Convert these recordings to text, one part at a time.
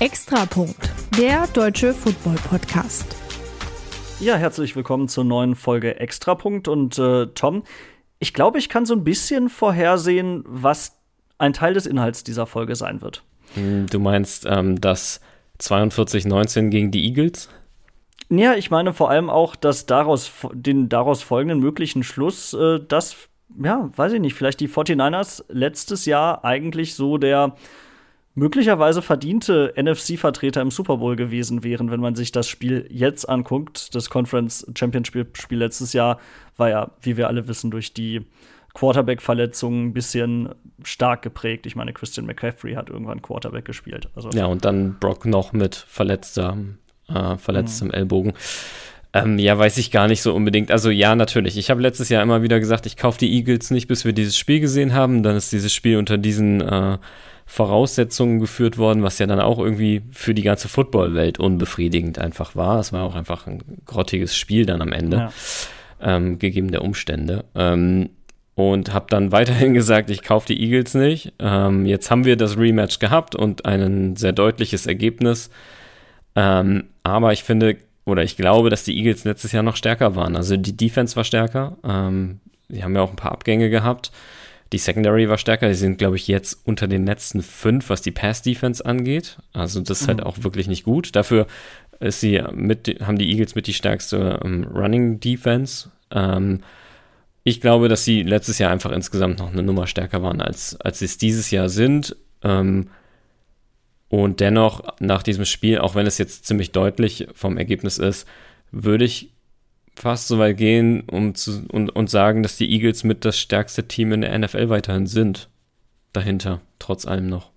Extrapunkt, der deutsche Football-Podcast. Ja, herzlich willkommen zur neuen Folge Extrapunkt. Und äh, Tom, ich glaube, ich kann so ein bisschen vorhersehen, was ein Teil des Inhalts dieser Folge sein wird. Hm, du meinst ähm, das 42-19 gegen die Eagles? Ja, ich meine vor allem auch, dass daraus den daraus folgenden möglichen Schluss, äh, dass, ja, weiß ich nicht, vielleicht die 49ers letztes Jahr eigentlich so der möglicherweise verdiente NFC-Vertreter im Super Bowl gewesen wären, wenn man sich das Spiel jetzt anguckt. Das Conference Championship-Spiel letztes Jahr war ja, wie wir alle wissen, durch die Quarterback-Verletzungen ein bisschen stark geprägt. Ich meine, Christian McCaffrey hat irgendwann Quarterback gespielt. Also ja, und dann Brock noch mit verletzter, äh, verletztem mhm. Ellbogen. Ähm, ja, weiß ich gar nicht so unbedingt. Also ja, natürlich. Ich habe letztes Jahr immer wieder gesagt, ich kaufe die Eagles nicht, bis wir dieses Spiel gesehen haben. Dann ist dieses Spiel unter diesen äh, Voraussetzungen geführt worden, was ja dann auch irgendwie für die ganze Footballwelt unbefriedigend einfach war. Es war auch einfach ein grottiges Spiel dann am Ende, ja. ähm, gegeben der Umstände. Ähm, und habe dann weiterhin gesagt, ich kaufe die Eagles nicht. Ähm, jetzt haben wir das Rematch gehabt und ein sehr deutliches Ergebnis. Ähm, aber ich finde oder ich glaube, dass die Eagles letztes Jahr noch stärker waren. Also die Defense war stärker. Ähm, die haben ja auch ein paar Abgänge gehabt. Die Secondary war stärker. Die sind, glaube ich, jetzt unter den letzten fünf, was die Pass-Defense angeht. Also das ist halt mhm. halt auch wirklich nicht gut. Dafür ist sie mit, haben die Eagles mit die stärkste um, ähm, Running-Defense. Ähm, ich glaube, dass sie letztes Jahr einfach insgesamt noch eine Nummer stärker waren, als, als sie es dieses Jahr sind. Ähm, und dennoch, nach diesem Spiel, auch wenn es jetzt ziemlich deutlich vom Ergebnis ist, würde ich fast so weit gehen um zu, und, und sagen, dass die Eagles mit das stärkste Team in der NFL weiterhin sind. Dahinter, trotz allem noch.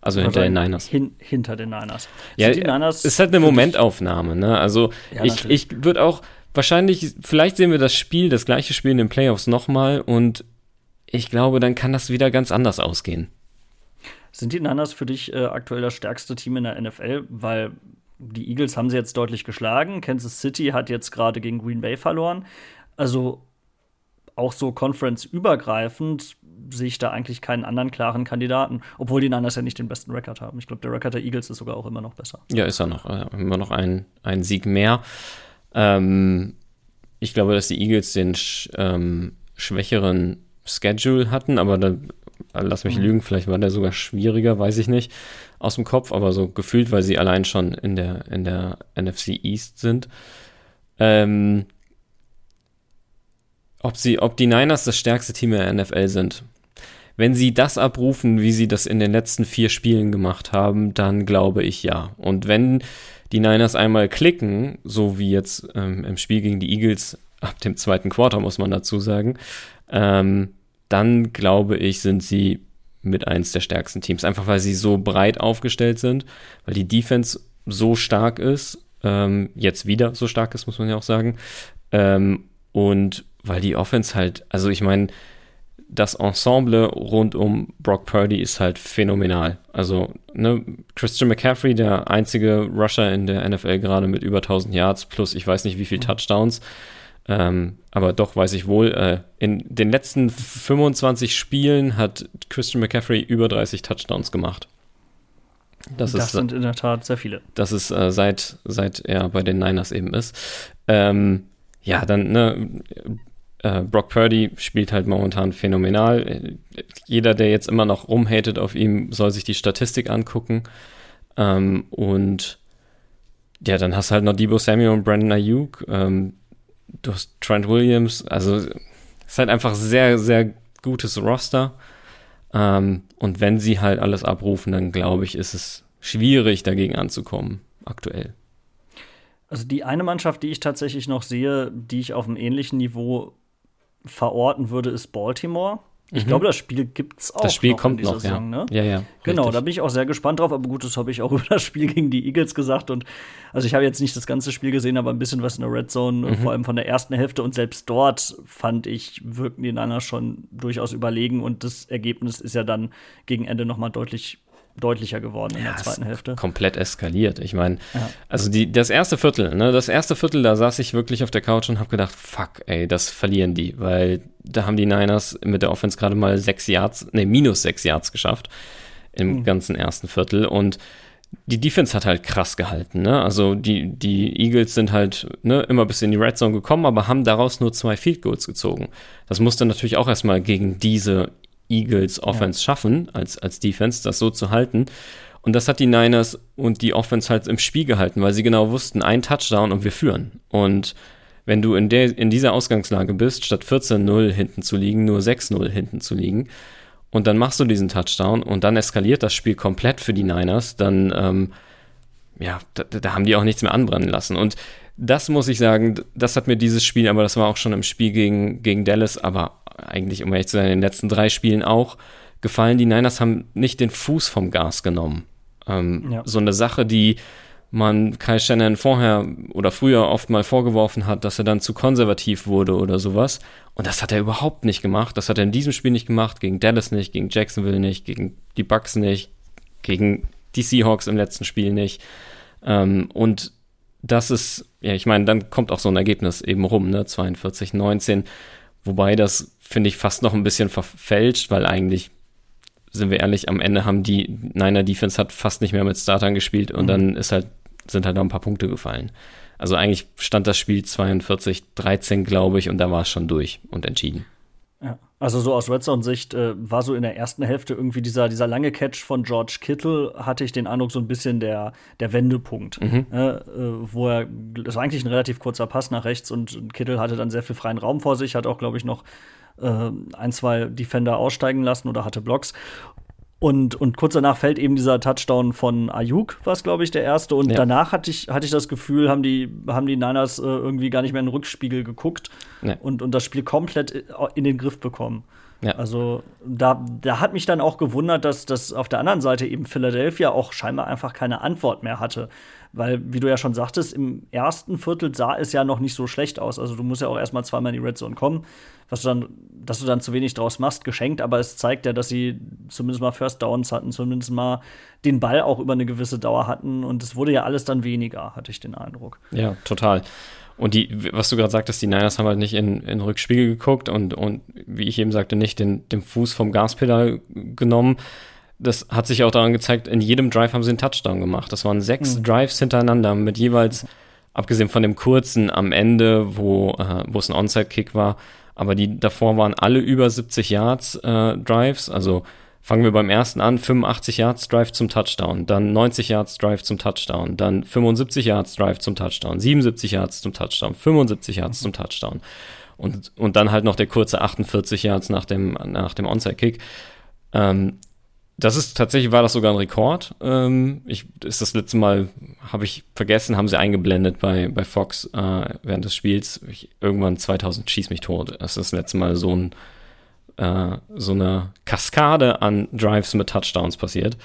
Also hinter den Niners. Hin, hinter den Niners. Ja, die Niners ist halt eine Momentaufnahme, ne? Also ja, ich, ich würde auch, wahrscheinlich, vielleicht sehen wir das Spiel, das gleiche Spiel in den Playoffs nochmal und ich glaube, dann kann das wieder ganz anders ausgehen. Sind die Niners für dich äh, aktuell das stärkste Team in der NFL? Weil die Eagles haben sie jetzt deutlich geschlagen. Kansas City hat jetzt gerade gegen Green Bay verloren. Also auch so conference-übergreifend sehe ich da eigentlich keinen anderen klaren Kandidaten, obwohl die Niners ja nicht den besten Rekord haben. Ich glaube, der Rekord der Eagles ist sogar auch immer noch besser. Ja, ist er noch. Äh, immer noch ein, ein Sieg mehr. Ähm, ich glaube, dass die Eagles den sch ähm, schwächeren Schedule hatten, aber da lass mich mhm. lügen, vielleicht war der sogar schwieriger, weiß ich nicht, aus dem Kopf, aber so gefühlt, weil sie allein schon in der, in der NFC East sind. Ähm, ob sie, ob die Niners das stärkste Team der NFL sind. Wenn sie das abrufen, wie sie das in den letzten vier Spielen gemacht haben, dann glaube ich ja. Und wenn die Niners einmal klicken, so wie jetzt ähm, im Spiel gegen die Eagles ab dem zweiten Quarter, muss man dazu sagen, ähm, dann glaube ich, sind sie mit eins der stärksten Teams. Einfach weil sie so breit aufgestellt sind, weil die Defense so stark ist, ähm, jetzt wieder so stark ist, muss man ja auch sagen. Ähm, und weil die Offense halt, also ich meine, das Ensemble rund um Brock Purdy ist halt phänomenal. Also, ne, Christian McCaffrey, der einzige Rusher in der NFL gerade mit über 1000 Yards plus ich weiß nicht wie viel mhm. Ähm, aber doch weiß ich wohl, äh, in den letzten 25 Spielen hat Christian McCaffrey über 30 Touchdowns gemacht. Das, das ist, sind in der Tat sehr viele. Das ist äh, seit, seit er bei den Niners eben ist. Ähm, ja, dann, ne, äh, Brock Purdy spielt halt momentan phänomenal. Jeder, der jetzt immer noch rumhatet auf ihm, soll sich die Statistik angucken. Ähm, und ja, dann hast du halt noch Debo Samuel und Brandon Ayuk. Ähm, du hast Trent Williams, also es ist halt einfach sehr, sehr gutes Roster. Ähm, und wenn sie halt alles abrufen, dann glaube ich, ist es schwierig, dagegen anzukommen, aktuell. Also die eine Mannschaft, die ich tatsächlich noch sehe, die ich auf einem ähnlichen Niveau verorten würde, ist Baltimore. Ich mhm. glaube, das Spiel gibt es auch. Das Spiel noch kommt noch, Saison, ja. Ne? Ja, ja. Genau, richtig. da bin ich auch sehr gespannt drauf. Aber gut, das habe ich auch über das Spiel gegen die Eagles gesagt. Und also ich habe jetzt nicht das ganze Spiel gesehen, aber ein bisschen was in der Red Zone, mhm. vor allem von der ersten Hälfte. Und selbst dort fand ich, wirken die Niners schon durchaus überlegen. Und das Ergebnis ist ja dann gegen Ende noch mal deutlich deutlicher geworden in ja, der zweiten Hälfte. Komplett eskaliert. Ich meine, ja. also die, das erste Viertel, ne, das erste Viertel, da saß ich wirklich auf der Couch und habe gedacht, fuck, ey, das verlieren die, weil da haben die Niners mit der Offense gerade mal sechs Yards, ne, minus sechs Yards geschafft im mhm. ganzen ersten Viertel und die Defense hat halt krass gehalten, ne? Also die, die Eagles sind halt ne, immer bis in die Red Zone gekommen, aber haben daraus nur zwei Field Goals gezogen. Das musste natürlich auch erstmal gegen diese Eagles Offense ja. schaffen, als, als Defense, das so zu halten. Und das hat die Niners und die Offense halt im Spiel gehalten, weil sie genau wussten, ein Touchdown und wir führen. Und wenn du in, der, in dieser Ausgangslage bist, statt 14-0 hinten zu liegen, nur 6-0 hinten zu liegen, und dann machst du diesen Touchdown und dann eskaliert das Spiel komplett für die Niners, dann, ähm, ja, da, da, haben die auch nichts mehr anbrennen lassen. Und das muss ich sagen, das hat mir dieses Spiel, aber das war auch schon im Spiel gegen, gegen Dallas, aber eigentlich, um ehrlich zu sein, in den letzten drei Spielen auch gefallen. Die Niners haben nicht den Fuß vom Gas genommen. Ähm, ja. So eine Sache, die man Kai Shannon vorher oder früher oft mal vorgeworfen hat, dass er dann zu konservativ wurde oder sowas. Und das hat er überhaupt nicht gemacht. Das hat er in diesem Spiel nicht gemacht, gegen Dallas nicht, gegen Jacksonville nicht, gegen die Bucks nicht, gegen die Seahawks im letzten Spiel nicht. Ähm, und das ist, ja, ich meine, dann kommt auch so ein Ergebnis eben rum, ne, 42, 19. Wobei das, finde ich, fast noch ein bisschen verfälscht, weil eigentlich sind wir ehrlich, am Ende haben die Niner Defense hat fast nicht mehr mit Startern gespielt und mhm. dann ist halt, sind halt noch ein paar Punkte gefallen. Also eigentlich stand das Spiel 42, 13, glaube ich, und da war es schon durch und entschieden. Also so aus Red Zone-Sicht äh, war so in der ersten Hälfte irgendwie dieser, dieser lange Catch von George Kittle, hatte ich den Eindruck, so ein bisschen der, der Wendepunkt. Mhm. Äh, wo er, das war eigentlich ein relativ kurzer Pass nach rechts und Kittle hatte dann sehr viel freien Raum vor sich, hat auch, glaube ich, noch äh, ein, zwei Defender aussteigen lassen oder hatte Blocks. Und, und kurz danach fällt eben dieser Touchdown von Ayuk, was glaube ich der erste. Und ja. danach hatte ich, hatte ich das Gefühl, haben die, haben die Niners äh, irgendwie gar nicht mehr in den Rückspiegel geguckt ja. und, und das Spiel komplett äh, in den Griff bekommen. Ja. Also da, da hat mich dann auch gewundert, dass, dass auf der anderen Seite eben Philadelphia auch scheinbar einfach keine Antwort mehr hatte. Weil, wie du ja schon sagtest, im ersten Viertel sah es ja noch nicht so schlecht aus. Also du musst ja auch erstmal zweimal in die Red Zone kommen, was du dann, dass du dann zu wenig draus machst, geschenkt, aber es zeigt ja, dass sie zumindest mal First Downs hatten, zumindest mal den Ball auch über eine gewisse Dauer hatten und es wurde ja alles dann weniger, hatte ich den Eindruck. Ja, total. Und die, was du gerade sagtest, die Niners haben halt nicht in, in Rückspiegel geguckt und, und wie ich eben sagte, nicht den, den Fuß vom Gaspedal genommen das hat sich auch daran gezeigt, in jedem Drive haben sie einen Touchdown gemacht. Das waren sechs mhm. Drives hintereinander mit jeweils, abgesehen von dem kurzen am Ende, wo, äh, wo es ein Onside-Kick war, aber die davor waren alle über 70 Yards äh, Drives. Also fangen wir beim ersten an, 85 Yards Drive zum Touchdown, dann 90 Yards Drive zum Touchdown, dann 75 Yards Drive zum Touchdown, 77 Yards zum Touchdown, 75 Yards zum Touchdown. Und, und dann halt noch der kurze 48 Yards nach dem, nach dem Onside-Kick. Ähm, das ist tatsächlich, war das sogar ein Rekord. Ähm, ich, ist das letzte Mal, habe ich vergessen, haben sie eingeblendet bei, bei Fox äh, während des Spiels. Ich, irgendwann 2000 schieß mich tot. Das ist das letzte Mal so ein, äh, so eine Kaskade an Drives mit Touchdowns passiert.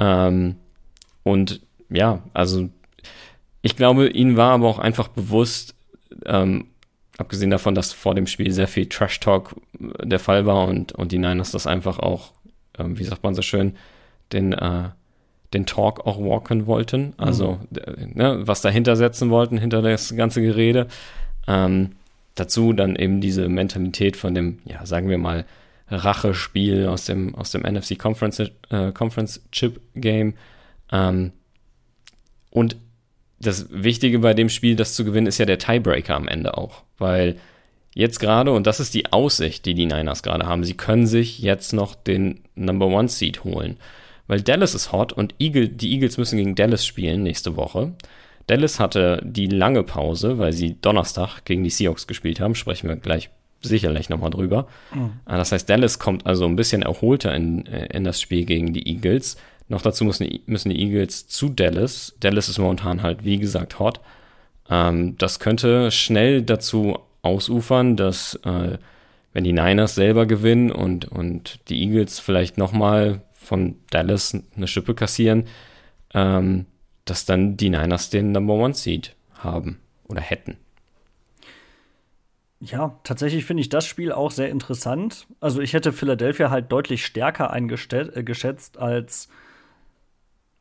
Ähm, und ja, also ich glaube, ihnen war aber auch einfach bewusst, ähm, abgesehen davon, dass vor dem Spiel sehr viel Trash-Talk der Fall war und, und die Niners das einfach auch ähm, wie sagt man so schön, den, äh, den Talk auch walken wollten, also mhm. ne, was dahinter setzen wollten, hinter das ganze Gerede. Ähm, dazu dann eben diese Mentalität von dem, ja, sagen wir mal, Rachespiel aus dem, aus dem NFC Conference, äh, Conference Chip Game. Ähm, und das Wichtige bei dem Spiel, das zu gewinnen, ist ja der Tiebreaker am Ende auch, weil jetzt gerade, und das ist die Aussicht, die die Niners gerade haben, sie können sich jetzt noch den Number One Seed holen. Weil Dallas ist hot und Eagle, die Eagles müssen gegen Dallas spielen nächste Woche. Dallas hatte die lange Pause, weil sie Donnerstag gegen die Seahawks gespielt haben. Sprechen wir gleich sicherlich nochmal drüber. Mhm. Das heißt, Dallas kommt also ein bisschen erholter in, in das Spiel gegen die Eagles. Noch dazu müssen, müssen die Eagles zu Dallas. Dallas ist momentan halt, wie gesagt, hot. Ähm, das könnte schnell dazu ausufern, dass äh, wenn die Niners selber gewinnen und, und die Eagles vielleicht nochmal von Dallas eine Schippe kassieren, ähm, dass dann die Niners den Number One Seed haben oder hätten. Ja, tatsächlich finde ich das Spiel auch sehr interessant. Also ich hätte Philadelphia halt deutlich stärker eingeschätzt, äh, als,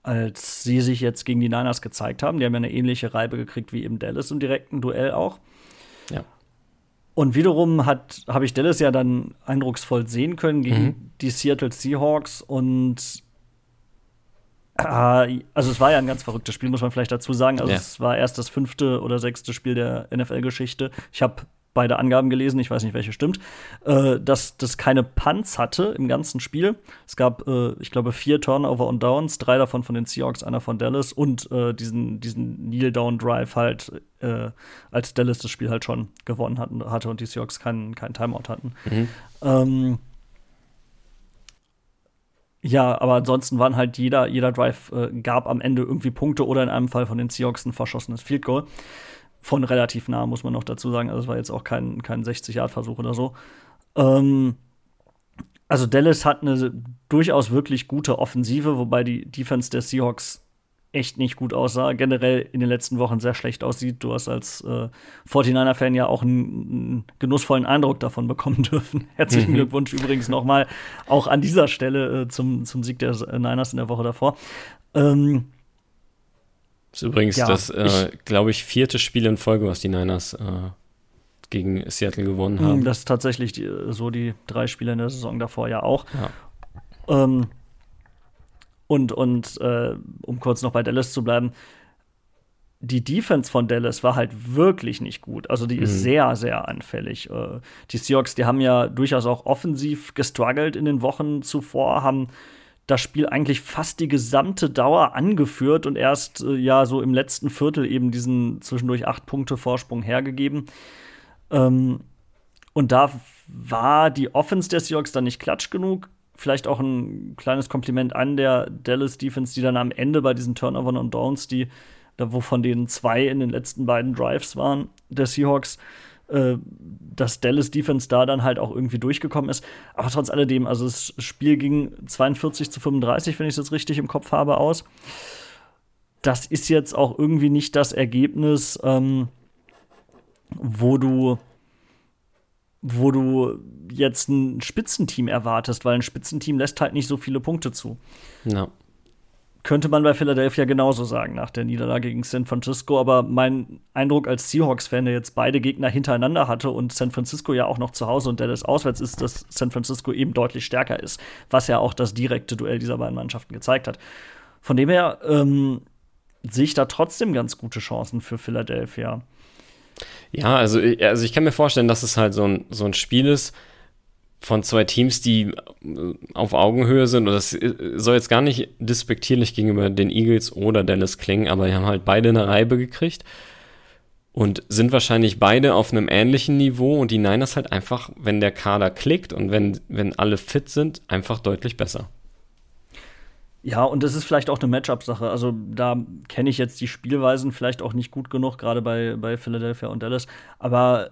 als sie sich jetzt gegen die Niners gezeigt haben. Die haben ja eine ähnliche Reibe gekriegt wie im Dallas im direkten Duell auch. Und wiederum habe ich Dallas ja dann eindrucksvoll sehen können gegen mhm. die Seattle Seahawks und Äh, also es war ja ein ganz verrücktes Spiel, muss man vielleicht dazu sagen. Also Ja. es war erst das fünfte oder sechste Spiel der NFL-Geschichte. Ich habe beide Angaben gelesen, ich weiß nicht, welche stimmt, äh, dass das keine Punts hatte im ganzen Spiel. Es gab, äh, ich glaube, vier Turnover und Downs, drei davon von den Seahawks, einer von Dallas und äh, diesen, diesen Kneel-Down-Drive halt, äh, als Dallas das Spiel halt schon gewonnen hatten, hatte und die Seahawks keinen keinen Timeout hatten. Mhm. Ähm, ja, aber ansonsten waren halt jeder, jeder Drive äh, gab am Ende irgendwie Punkte oder in einem Fall von den Seahawks ein verschossenes Field Goal. Von relativ nah, muss man noch dazu sagen. Also es war jetzt auch kein, kein 60-Yard-Versuch oder so. Ähm, also Dallas hat eine durchaus wirklich gute Offensive, wobei die Defense der Seahawks echt nicht gut aussah. Generell in den letzten Wochen sehr schlecht aussieht. Du hast als äh, 49er-Fan ja auch einen, genussvollen Eindruck davon bekommen dürfen. Herzlichen Mhm. Glückwunsch übrigens nochmal auch an dieser Stelle äh, zum, zum Sieg der Niners in der Woche davor. Ähm, Das ist übrigens Ja, das, äh, glaube ich, vierte Spiel in Folge, was die Niners äh, gegen Seattle gewonnen haben. das ist tatsächlich die, so die drei Spiele in der Saison davor ja auch. Ja. Ähm, und und äh, um kurz noch bei Dallas zu bleiben, die Defense von Dallas war halt wirklich nicht gut. Also die ist Mhm. sehr, sehr anfällig. Äh, die Seahawks, die haben ja durchaus auch offensiv gestruggelt in den Wochen zuvor, haben das Spiel eigentlich fast die gesamte Dauer angeführt und erst äh, ja so im letzten Viertel eben diesen zwischendurch acht Punkte Vorsprung hergegeben. Ähm, und da war die Offense der Seahawks dann nicht klatsch genug. Vielleicht auch ein kleines Kompliment an der Dallas Defense, die dann am Ende bei diesen Turnovern und Downs, die wovon denen zwei in den letzten beiden Drives waren, der Seahawks, äh, dass Dallas Defense da dann halt auch irgendwie durchgekommen ist. Aber trotz alledem, also das Spiel ging 42 zu 35, wenn ich es jetzt richtig im Kopf habe, aus. Das ist jetzt auch irgendwie nicht das Ergebnis, ähm, wo du wo du jetzt ein Spitzenteam erwartest, weil ein Spitzenteam lässt halt nicht so viele Punkte zu. Ja. Könnte man bei Philadelphia genauso sagen nach der Niederlage gegen San Francisco. Aber mein Eindruck als Seahawks-Fan, der jetzt beide Gegner hintereinander hatte und San Francisco ja auch noch zu Hause und Dallas auswärts ist, dass San Francisco eben deutlich stärker ist, was ja auch das direkte Duell dieser beiden Mannschaften gezeigt hat. Von dem her ähm, sehe ich da trotzdem ganz gute Chancen für Philadelphia. Ja, also, ich- also ich kann mir vorstellen, dass es halt so ein, so ein Spiel ist von zwei Teams, die äh, auf Augenhöhe sind. Und das äh, soll jetzt gar nicht despektierlich gegenüber den Eagles oder Dallas klingen, aber die haben halt beide eine Reibe gekriegt und sind wahrscheinlich beide auf einem ähnlichen Niveau. Und die Niners halt einfach, wenn der Kader klickt und wenn, wenn alle fit sind, einfach deutlich besser. Ja, und das ist vielleicht auch eine Matchup-Sache. Also da kenne ich jetzt die Spielweisen vielleicht auch nicht gut genug, gerade bei, bei Philadelphia und Dallas. Aber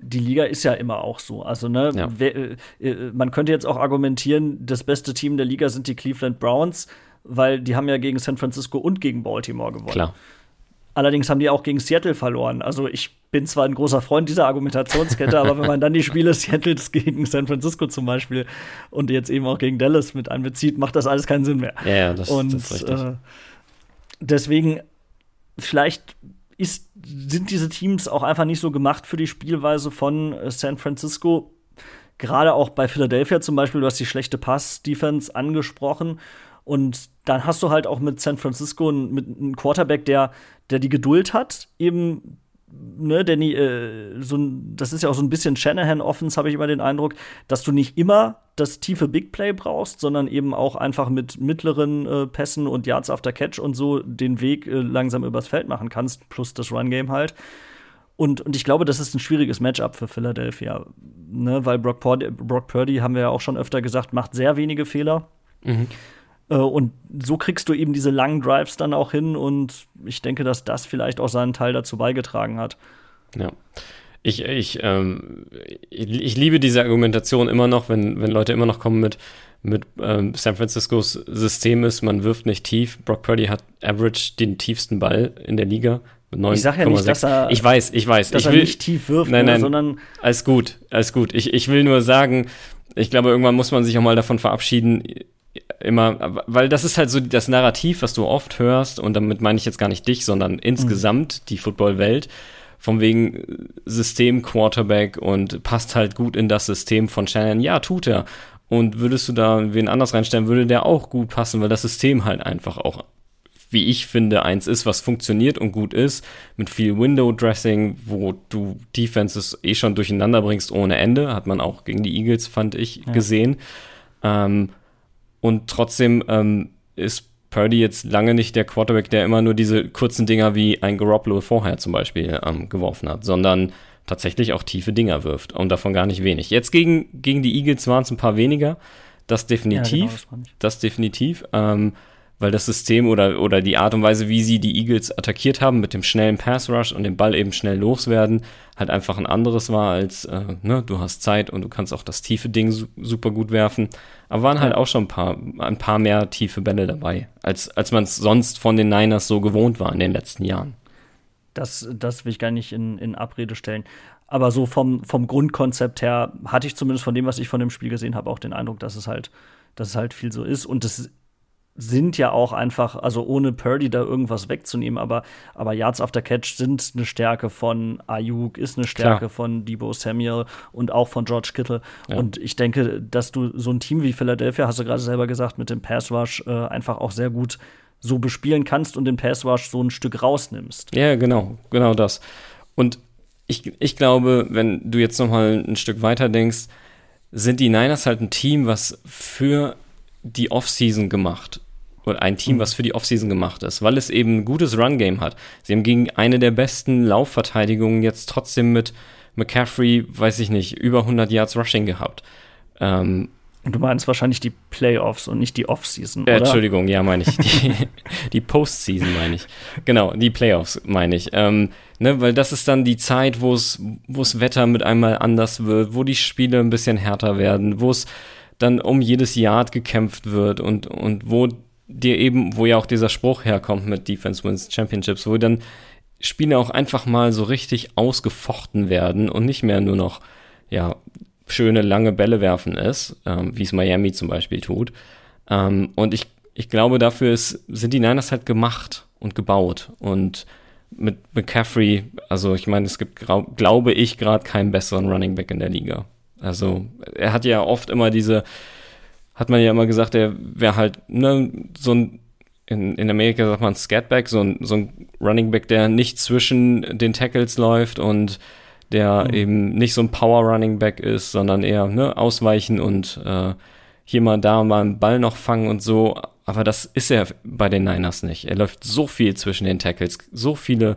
die Liga ist ja immer auch so. Also, ne, Ja. wer, äh, äh, man könnte jetzt auch argumentieren, das beste Team der Liga sind die Cleveland Browns, weil die haben ja gegen San Francisco und gegen Baltimore gewonnen. Klar. Allerdings haben die auch gegen Seattle verloren. Also ich bin zwar ein großer Freund dieser Argumentationskette, aber wenn man dann die Spiele Seattles gegen San Francisco zum Beispiel und jetzt eben auch gegen Dallas mit einbezieht, macht das alles keinen Sinn mehr. Ja, ja, das, und das ist richtig. äh, deswegen, vielleicht ist, sind diese Teams auch einfach nicht so gemacht für die Spielweise von äh, San Francisco. Gerade auch bei Philadelphia zum Beispiel, du hast die schlechte Pass-Defense angesprochen. Und dann hast du halt auch mit San Francisco einen, mit einem Quarterback, der, der die Geduld hat, eben ne, nie, äh, so das ist ja auch so ein bisschen Shanahan-Offense, habe ich immer den Eindruck, dass du nicht immer das tiefe Big Play brauchst, sondern eben auch einfach mit mittleren äh, Pässen und Yards after Catch und so den Weg äh, langsam übers Feld machen kannst, plus das Run-Game halt. Und, und ich glaube, das ist ein schwieriges Matchup für Philadelphia, ne, weil Brock Purdy, Brock Purdy, haben wir ja auch schon öfter gesagt, macht sehr wenige Fehler. Mhm. Äh, Und so kriegst du eben diese langen Drives dann auch hin und ich denke, dass das vielleicht auch seinen Teil dazu beigetragen hat. Ja. Ich, ich, ähm, ich, ich liebe diese Argumentation immer noch, wenn, wenn Leute immer noch kommen mit, mit ähm, San Franciscos System ist, man wirft nicht tief. Brock Purdy hat average den tiefsten Ball in der Liga. Mit 9, Ich sag ja nicht, dass er- ich weiß, ich weiß. Dass ich er will, nicht tief wirft, Nein, ne, nein. sondern alles gut, alles gut. Ich, ich will nur sagen, ich glaube, irgendwann muss man sich auch mal davon verabschieden, immer, weil das ist halt so das Narrativ, was du oft hörst, und damit meine ich jetzt gar nicht dich, sondern insgesamt die Footballwelt, von wegen System Quarterback und passt halt gut in das System von Shannon. Ja, tut er. Und würdest du da wen anders reinstellen, würde der auch gut passen, weil das System halt einfach auch, wie ich finde, eins ist, was funktioniert und gut ist, mit viel Window-Dressing, wo du Defenses eh schon durcheinander bringst ohne Ende, hat man auch gegen die Eagles, fand ich, ja. gesehen. Ähm, und trotzdem ähm, ist Purdy jetzt lange nicht der Quarterback, der immer nur diese kurzen Dinger wie ein Garoppolo vorher zum Beispiel ähm, geworfen hat, sondern tatsächlich auch tiefe Dinger wirft. Und davon gar nicht wenig. Jetzt gegen, gegen die Eagles waren es ein paar weniger, das definitiv, ja, genau, das, das, definitiv, ähm, weil das System oder, oder die Art und Weise, wie sie die Eagles attackiert haben mit dem schnellen Pass Rush und den Ball eben schnell loswerden, halt einfach ein anderes war als, äh, ne, du hast Zeit und du kannst auch das tiefe Ding su super gut werfen. Aber waren halt auch schon ein paar, ein paar mehr tiefe Bälle dabei, als, als man es sonst von den Niners so gewohnt war in den letzten Jahren. Das, das will ich gar nicht in, in Abrede stellen. Aber so vom, vom Grundkonzept her hatte ich zumindest von dem, was ich von dem Spiel gesehen habe, auch den Eindruck, dass es halt, dass es halt viel so ist. Und das sind ja auch einfach, also ohne Purdy da irgendwas wegzunehmen, aber, aber Yards after Catch sind eine Stärke von Ayuk, ist eine Stärke Klar. von Debo Samuel und auch von George Kittle. Ja. Und ich denke, dass du so ein Team wie Philadelphia, hast du gerade selber gesagt, mit dem Pass Rush äh, einfach auch sehr gut so bespielen kannst und den Pass Rush so ein Stück rausnimmst. Ja, genau, genau das. Und ich, ich glaube, wenn du jetzt noch mal ein Stück weiter denkst, sind die Niners halt ein Team, was für die Offseason gemacht oder ein Team, mhm. was für die Offseason gemacht ist, weil es eben ein gutes Run-Game hat. Sie haben gegen eine der besten Laufverteidigungen jetzt trotzdem mit McCaffrey, weiß ich nicht, über 100 Yards Rushing gehabt. Ähm, Du meinst wahrscheinlich die Playoffs und nicht die Offseason, äh, Entschuldigung, ja, meine ich. Die, die Postseason meine ich. Genau, die Playoffs meine ich. Ähm, ne, weil das ist dann die Zeit, wo es Wetter mit einmal anders wird, wo die Spiele ein bisschen härter werden, wo es dann um jedes Yard gekämpft wird und, und wo dir eben, wo ja auch dieser Spruch herkommt mit Defense Wins Championships, wo dann Spiele auch einfach mal so richtig ausgefochten werden und nicht mehr nur noch, ja, schöne lange Bälle werfen ist, ähm, wie es Miami zum Beispiel tut. Ähm, und ich, ich glaube, dafür ist, sind die Niners halt gemacht und gebaut. Und mit McCaffrey, also ich meine, es gibt, glaube ich, gerade keinen besseren Running Back in der Liga. Also er hat ja oft immer diese hat man ja immer gesagt, er wäre halt ne, so ein, in, in Amerika sagt man Scatback, so ein, so ein Running Back, der nicht zwischen den Tackles läuft und der mhm. eben nicht so ein Power Running Back ist, sondern eher ne, ausweichen und äh, hier mal da mal einen Ball noch fangen und so. Aber das ist er bei den Niners nicht. Er läuft so viel zwischen den Tackles, so viele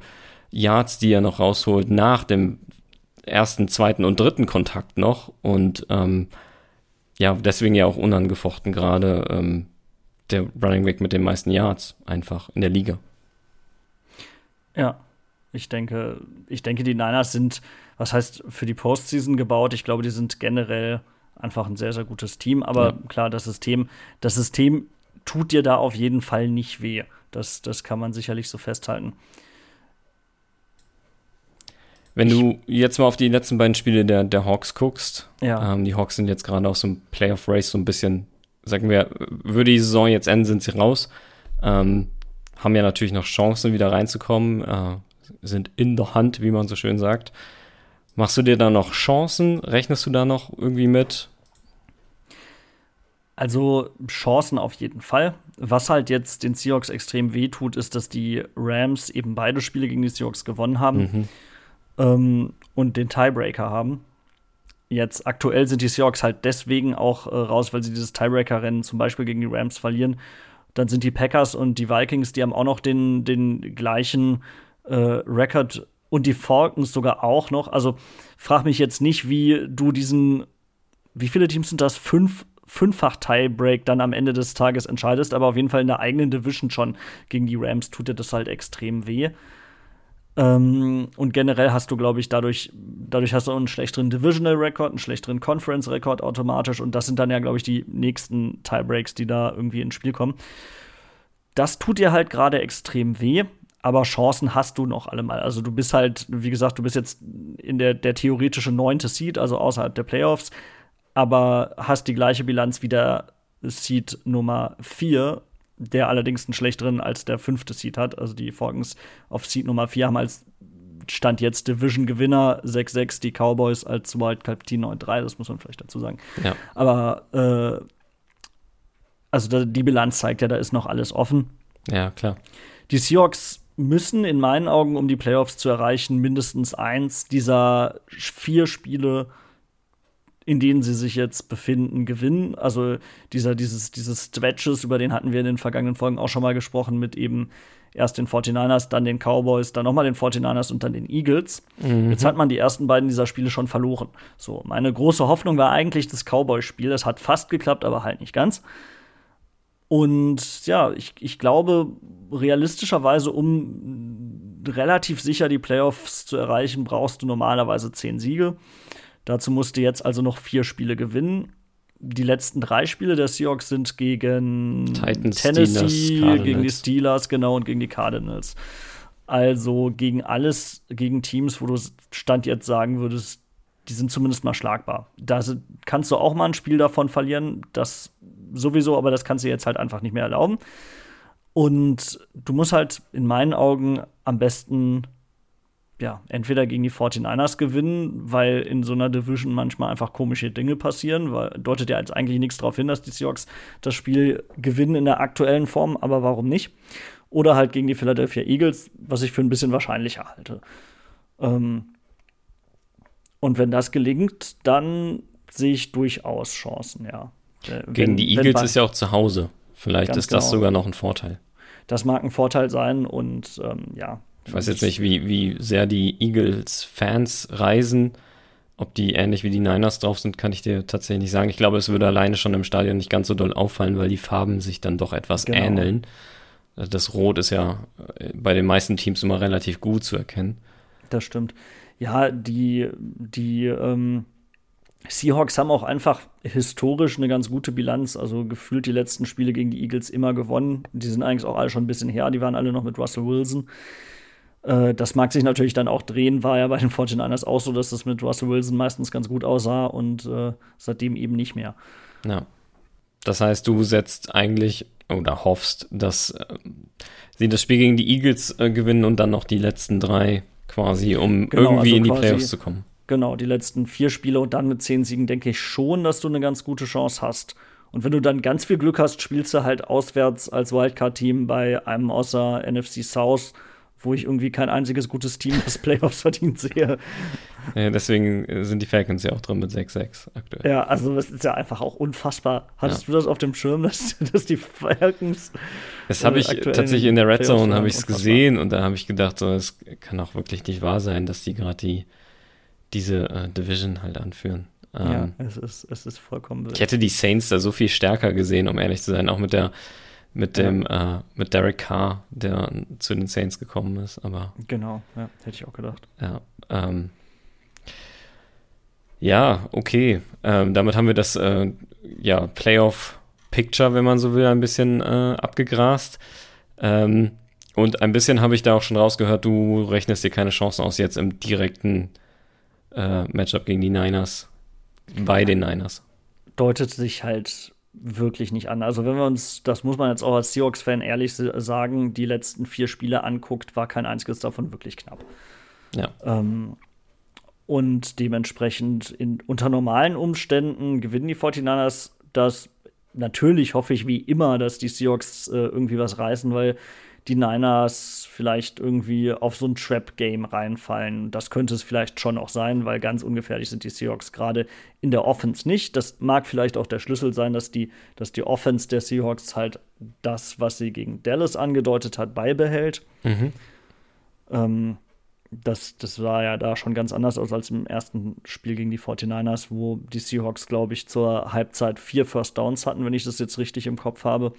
Yards, die er noch rausholt nach dem ersten, zweiten und dritten Kontakt noch und ähm, ja, deswegen ja auch unangefochten gerade ähm, der Running Back mit den meisten Yards einfach in der Liga. Ja, ich denke, ich denke, die Niners sind, was heißt für die Postseason gebaut. Ich glaube, die sind generell einfach ein sehr, sehr gutes Team. Aber ja. klar, das System, das System tut dir da auf jeden Fall nicht weh. Das, das kann man sicherlich so festhalten. Wenn du jetzt mal auf die letzten beiden Spiele der, der Hawks guckst, ja. ähm, die Hawks sind jetzt gerade aus dem Playoff Race so ein bisschen, sagen wir, würde die Saison jetzt enden, sind sie raus. Ähm, haben ja natürlich noch Chancen, wieder reinzukommen, äh, sind in der Hand, wie man so schön sagt. Machst du dir da noch Chancen? Rechnest du da noch irgendwie mit? Also Chancen auf jeden Fall. Was halt jetzt den Seahawks extrem wehtut, ist, dass die Rams eben beide Spiele gegen die Seahawks gewonnen haben. Mhm ähm, und den Tiebreaker haben. Jetzt aktuell sind die Seahawks halt deswegen auch äh, raus, weil sie dieses Tiebreaker-Rennen zum Beispiel gegen die Rams verlieren. Dann sind die Packers und die Vikings, die haben auch noch den, den gleichen äh, Rekord und die Falcons sogar auch noch. Also frag mich jetzt nicht, wie du diesen, wie viele Teams sind das? Fünf, fünffach Tiebreak dann am Ende des Tages entscheidest, aber auf jeden Fall in der eigenen Division schon gegen die Rams tut dir das halt extrem weh. Ähm, und generell hast du, glaube ich, dadurch, dadurch hast du einen schlechteren Divisional Record, einen schlechteren Conference Record automatisch. Und das sind dann ja, glaube ich, die nächsten Tiebreaks, die da irgendwie ins Spiel kommen. Das tut dir halt gerade extrem weh, aber Chancen hast du noch allemal. Also du bist halt, wie gesagt, du bist jetzt in der, der theoretische neunte Seed, also außerhalb der Playoffs, aber hast die gleiche Bilanz wie der Seed Nummer 4 der allerdings einen schlechteren als der fünfte Seed hat. Also die Falcons auf Seed Nummer 4 haben als Stand jetzt Division-Gewinner 6-6, die Cowboys als Wildcard-Team 9-3, das muss man vielleicht dazu sagen. Ja. Aber äh, also da, die Bilanz zeigt ja, da ist noch alles offen. Ja, klar. Die Seahawks müssen in meinen Augen, um die Playoffs zu erreichen, mindestens eins dieser vier Spiele, in denen sie sich jetzt befinden, gewinnen. Also dieser, dieses, dieses Stretches, über den hatten wir in den vergangenen Folgen auch schon mal gesprochen, mit eben erst den 49ers, dann den Cowboys, dann nochmal den 49ers und dann den Eagles. Mhm. Jetzt hat man die ersten beiden dieser Spiele schon verloren. So, meine große Hoffnung war eigentlich das Cowboys-Spiel. Das hat fast geklappt, aber halt nicht ganz. Und ja, ich, ich glaube, realistischerweise, um relativ sicher die Playoffs zu erreichen, brauchst du normalerweise zehn Siege. Dazu musst du jetzt also noch vier Spiele gewinnen. Die letzten drei Spiele der Seahawks sind gegen Titans, Tennessee, Steelers, gegen die Steelers, genau, und gegen die Cardinals. Also gegen alles, gegen Teams, wo du Stand jetzt sagen würdest, die sind zumindest mal schlagbar. Da kannst du auch mal ein Spiel davon verlieren, das sowieso, aber das kannst du jetzt halt einfach nicht mehr erlauben. Und du musst halt in meinen Augen am besten ja, entweder gegen die 49ers gewinnen, weil in so einer Division manchmal einfach komische Dinge passieren, weil deutet ja jetzt eigentlich nichts darauf hin, dass die Seahawks das Spiel gewinnen in der aktuellen Form, aber warum nicht? Oder halt gegen die Philadelphia Eagles, was ich für ein bisschen wahrscheinlicher halte. Ähm und wenn das gelingt, dann sehe ich durchaus Chancen, ja. Äh, Gegen wenn, die Eagles ist ja auch zu Hause. Vielleicht ist das genau. sogar noch ein Vorteil. Das mag ein Vorteil sein und ähm, ja. Ich weiß jetzt nicht, wie, wie sehr die Eagles-Fans reisen. Ob die ähnlich wie die Niners drauf sind, kann ich dir tatsächlich nicht sagen. Ich glaube, es würde alleine schon im Stadion nicht ganz so doll auffallen, weil die Farben sich dann doch etwas genau. ähneln. Das Rot ist ja äh, bei den meisten Teams immer relativ gut zu erkennen. Das stimmt. Ja, die, die ähm, Seahawks haben auch einfach historisch eine ganz gute Bilanz. Also gefühlt die letzten Spiele gegen die Eagles immer gewonnen. Die sind eigentlich auch alle schon ein bisschen her. Die waren alle noch mit Russell Wilson. Äh, das mag sich natürlich dann auch drehen. War ja bei den 49ers auch so, dass das mit Russell Wilson meistens ganz gut aussah und äh, seitdem eben nicht mehr. Ja. Das heißt, du setzt eigentlich oder hoffst, dass äh, sie das Spiel gegen die Eagles äh, gewinnen und dann noch die letzten drei quasi, um genau, irgendwie also in die Playoffs zu kommen. Genau, die letzten vier Spiele und dann mit zehn Siegen denke ich schon, dass du eine ganz gute Chance hast. Und wenn du dann ganz viel Glück hast, spielst du halt auswärts als Wildcard-Team bei einem außer NFC South, wo ich irgendwie kein einziges gutes Team das Playoffs verdient sehe. Ja, deswegen sind die Falcons ja auch drin mit 6-6 aktuell. Ja, also das ist ja einfach auch unfassbar. Hattest ja. du das auf dem Schirm, dass, dass die Falcons Das habe ich tatsächlich in der Red Zone habe ich es gesehen und da habe ich gedacht, so es kann auch wirklich nicht wahr sein, dass die gerade die diese äh, Division halt anführen. Ähm, ja, es ist, es ist vollkommen wild. Ich hätte die Saints da so viel stärker gesehen, um ehrlich zu sein, auch mit der mit dem ja. äh, mit Derek Carr, der zu den Saints gekommen ist, aber genau, ja, hätte ich auch gedacht. Ja, ähm, ja, okay. Ähm, damit haben wir das äh, ja, Playoff-Picture, wenn man so will, ein bisschen äh, abgegrast. Ähm, und ein bisschen habe ich da auch schon rausgehört, du rechnest dir keine Chancen aus jetzt im direkten äh, Matchup gegen die Niners. Bei den Niners. Deutet sich halt wirklich nicht an. Also wenn wir uns, das muss man jetzt auch als Seahawks-Fan ehrlich sagen, die letzten vier Spiele anguckt, war kein einziges davon wirklich knapp. Ja. Ähm, und dementsprechend in, unter normalen Umständen gewinnen die 49ers das. Natürlich hoffe ich wie immer, dass die Seahawks äh, irgendwie was reißen, weil die Niners vielleicht irgendwie auf so ein Trap-Game reinfallen. Das könnte es vielleicht schon auch sein, weil ganz ungefährlich sind die Seahawks gerade in der Offense nicht. Das mag vielleicht auch der Schlüssel sein, dass die, dass die Offense der Seahawks halt das, was sie gegen Dallas angedeutet hat, beibehält. Mhm. Ähm, das, das sah ja da schon ganz anders aus als im ersten Spiel gegen die 49ers, wo die Seahawks, glaube ich, zur Halbzeit vier First Downs hatten, wenn ich das jetzt richtig im Kopf habe.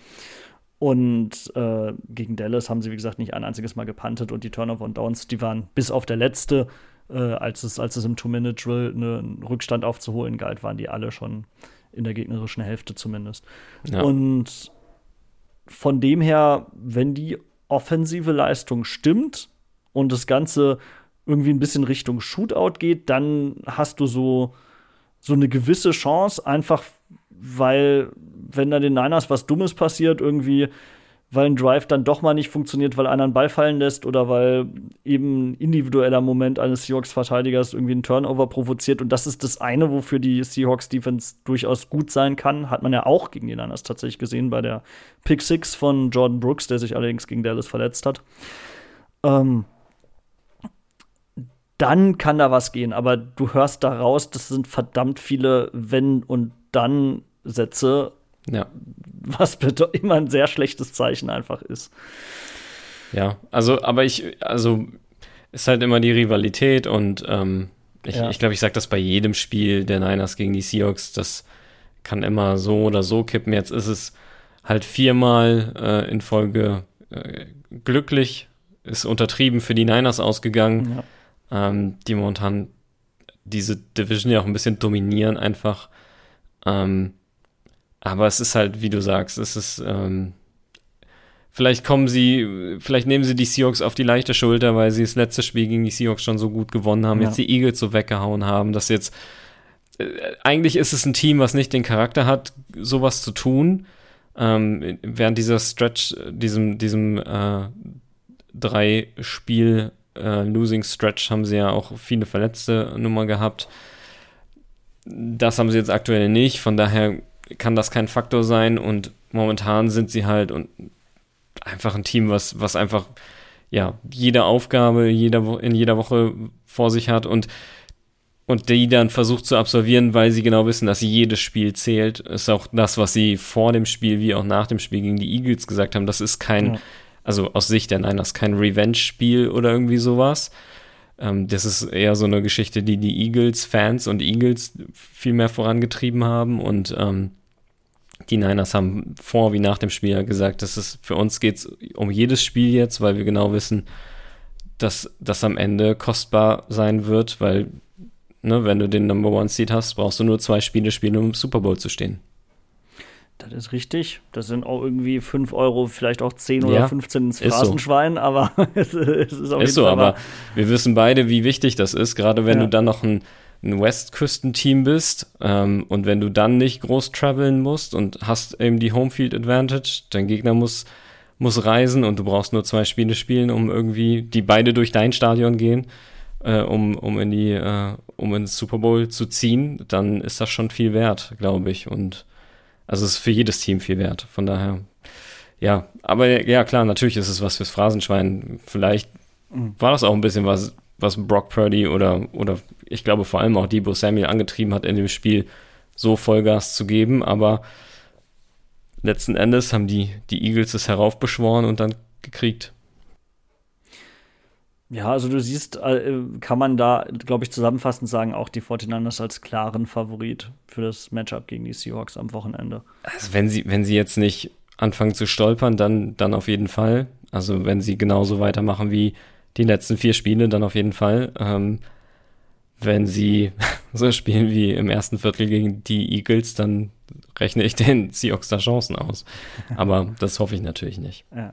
Und äh, gegen Dallas haben sie, wie gesagt, nicht ein einziges Mal gepantet und die Turnover und Downs, die waren bis auf der letzte, äh, als, es, als es im Two-Minute-Drill ne, einen Rückstand aufzuholen galt, waren die alle schon in der gegnerischen Hälfte zumindest. Ja. Und von dem her, wenn die offensive Leistung stimmt und das Ganze irgendwie ein bisschen Richtung Shootout geht, dann hast du so, so eine gewisse Chance, einfach weil wenn da den Niners was Dummes passiert, irgendwie, weil ein Drive dann doch mal nicht funktioniert, weil einer einen Ball fallen lässt oder weil eben ein individueller Moment eines Seahawks-Verteidigers irgendwie einen Turnover provoziert. Und das ist das eine, wofür die Seahawks-Defense durchaus gut sein kann. Hat man ja auch gegen die Niners tatsächlich gesehen bei der Pick Six von Jordan Brooks, der sich allerdings gegen Dallas verletzt hat. Ähm, dann kann da was gehen, aber du hörst da raus, das sind verdammt viele Wenn und Dann Sätze ja. Was immer ein sehr schlechtes Zeichen einfach ist. Ja, also, aber ich, also, ist halt immer die Rivalität und ähm, ich glaube, ja. ich, glaub, ich sage das bei jedem Spiel der Niners gegen die Seahawks, das kann immer so oder so kippen. Jetzt ist es halt viermal äh, in Folge äh, glücklich, ist untertrieben für die Niners ausgegangen, ja. ähm, die momentan diese Division ja auch ein bisschen dominieren einfach. Ähm, aber es ist halt, wie du sagst, es ist, ähm, vielleicht kommen sie, vielleicht nehmen sie die Seahawks auf die leichte Schulter, weil sie das letzte Spiel gegen die Seahawks schon so gut gewonnen haben, ja. jetzt die Eagles so weggehauen haben, dass jetzt, äh, eigentlich ist es ein Team, was nicht den Charakter hat, sowas zu tun. Ähm, während dieser Stretch, diesem, diesem äh, drei Spiel äh, Losing Stretch haben sie ja auch viele verletzte Nummer gehabt. Das haben sie jetzt aktuell nicht, von daher kann das kein Faktor sein und momentan sind sie halt und einfach ein Team, was, was einfach ja jede Aufgabe jeder, in jeder Woche vor sich hat und und die dann versucht zu absolvieren, weil sie genau wissen, dass jedes Spiel zählt, ist auch das, was sie vor dem Spiel wie auch nach dem Spiel gegen die Eagles gesagt haben. Das ist kein, ja. also aus Sicht der Niners, kein Revenge-Spiel oder irgendwie sowas. Ähm, das ist eher so eine Geschichte, die die Eagles-Fans und Eagles viel mehr vorangetrieben haben und ähm, die Niners haben vor wie nach dem Spiel gesagt, dass es für uns geht um jedes Spiel jetzt, weil wir genau wissen, dass das am Ende kostbar sein wird, weil ne, wenn du den Number One Seed hast, brauchst du nur zwei Spiele spielen, um im Super Bowl zu stehen. Das ist richtig. Das sind auch irgendwie 5 Euro, vielleicht auch 10 oder ja, 15 ins Phrasenschwein, so. aber es, ist auf ist so, Fall aber wir wissen beide, wie wichtig das ist, gerade wenn ja. du dann noch ein ein Westküstenteam bist ähm, und wenn du dann nicht groß traveln musst und hast eben die Homefield Advantage, dein Gegner muss, muss reisen und du brauchst nur zwei Spiele spielen, um irgendwie, die beide durch dein Stadion gehen, äh, um, um in die, äh, um ins Super Bowl zu ziehen, dann ist das schon viel wert, glaube ich. Und also es ist für jedes Team viel wert. Von daher, ja, aber ja, klar, natürlich ist es was fürs Phrasenschwein. Vielleicht mhm. war das auch ein bisschen was was Brock Purdy oder, oder ich glaube vor allem auch Debo Samuel angetrieben hat, in dem Spiel so Vollgas zu geben. Aber letzten Endes haben die, die Eagles es heraufbeschworen und dann gekriegt. Ja, also du siehst, äh, kann man da, glaube ich, zusammenfassend sagen, auch die 49ers als klaren Favorit für das Matchup gegen die Seahawks am Wochenende. Also wenn sie, wenn sie jetzt nicht anfangen zu stolpern, dann, dann auf jeden Fall. Also wenn sie genauso weitermachen wie die letzten vier Spiele dann auf jeden Fall. Ähm, wenn sie so spielen wie im ersten Viertel gegen die Eagles, dann rechne ich den Seahawks da Chancen aus. Aber das hoffe ich natürlich nicht. Ja.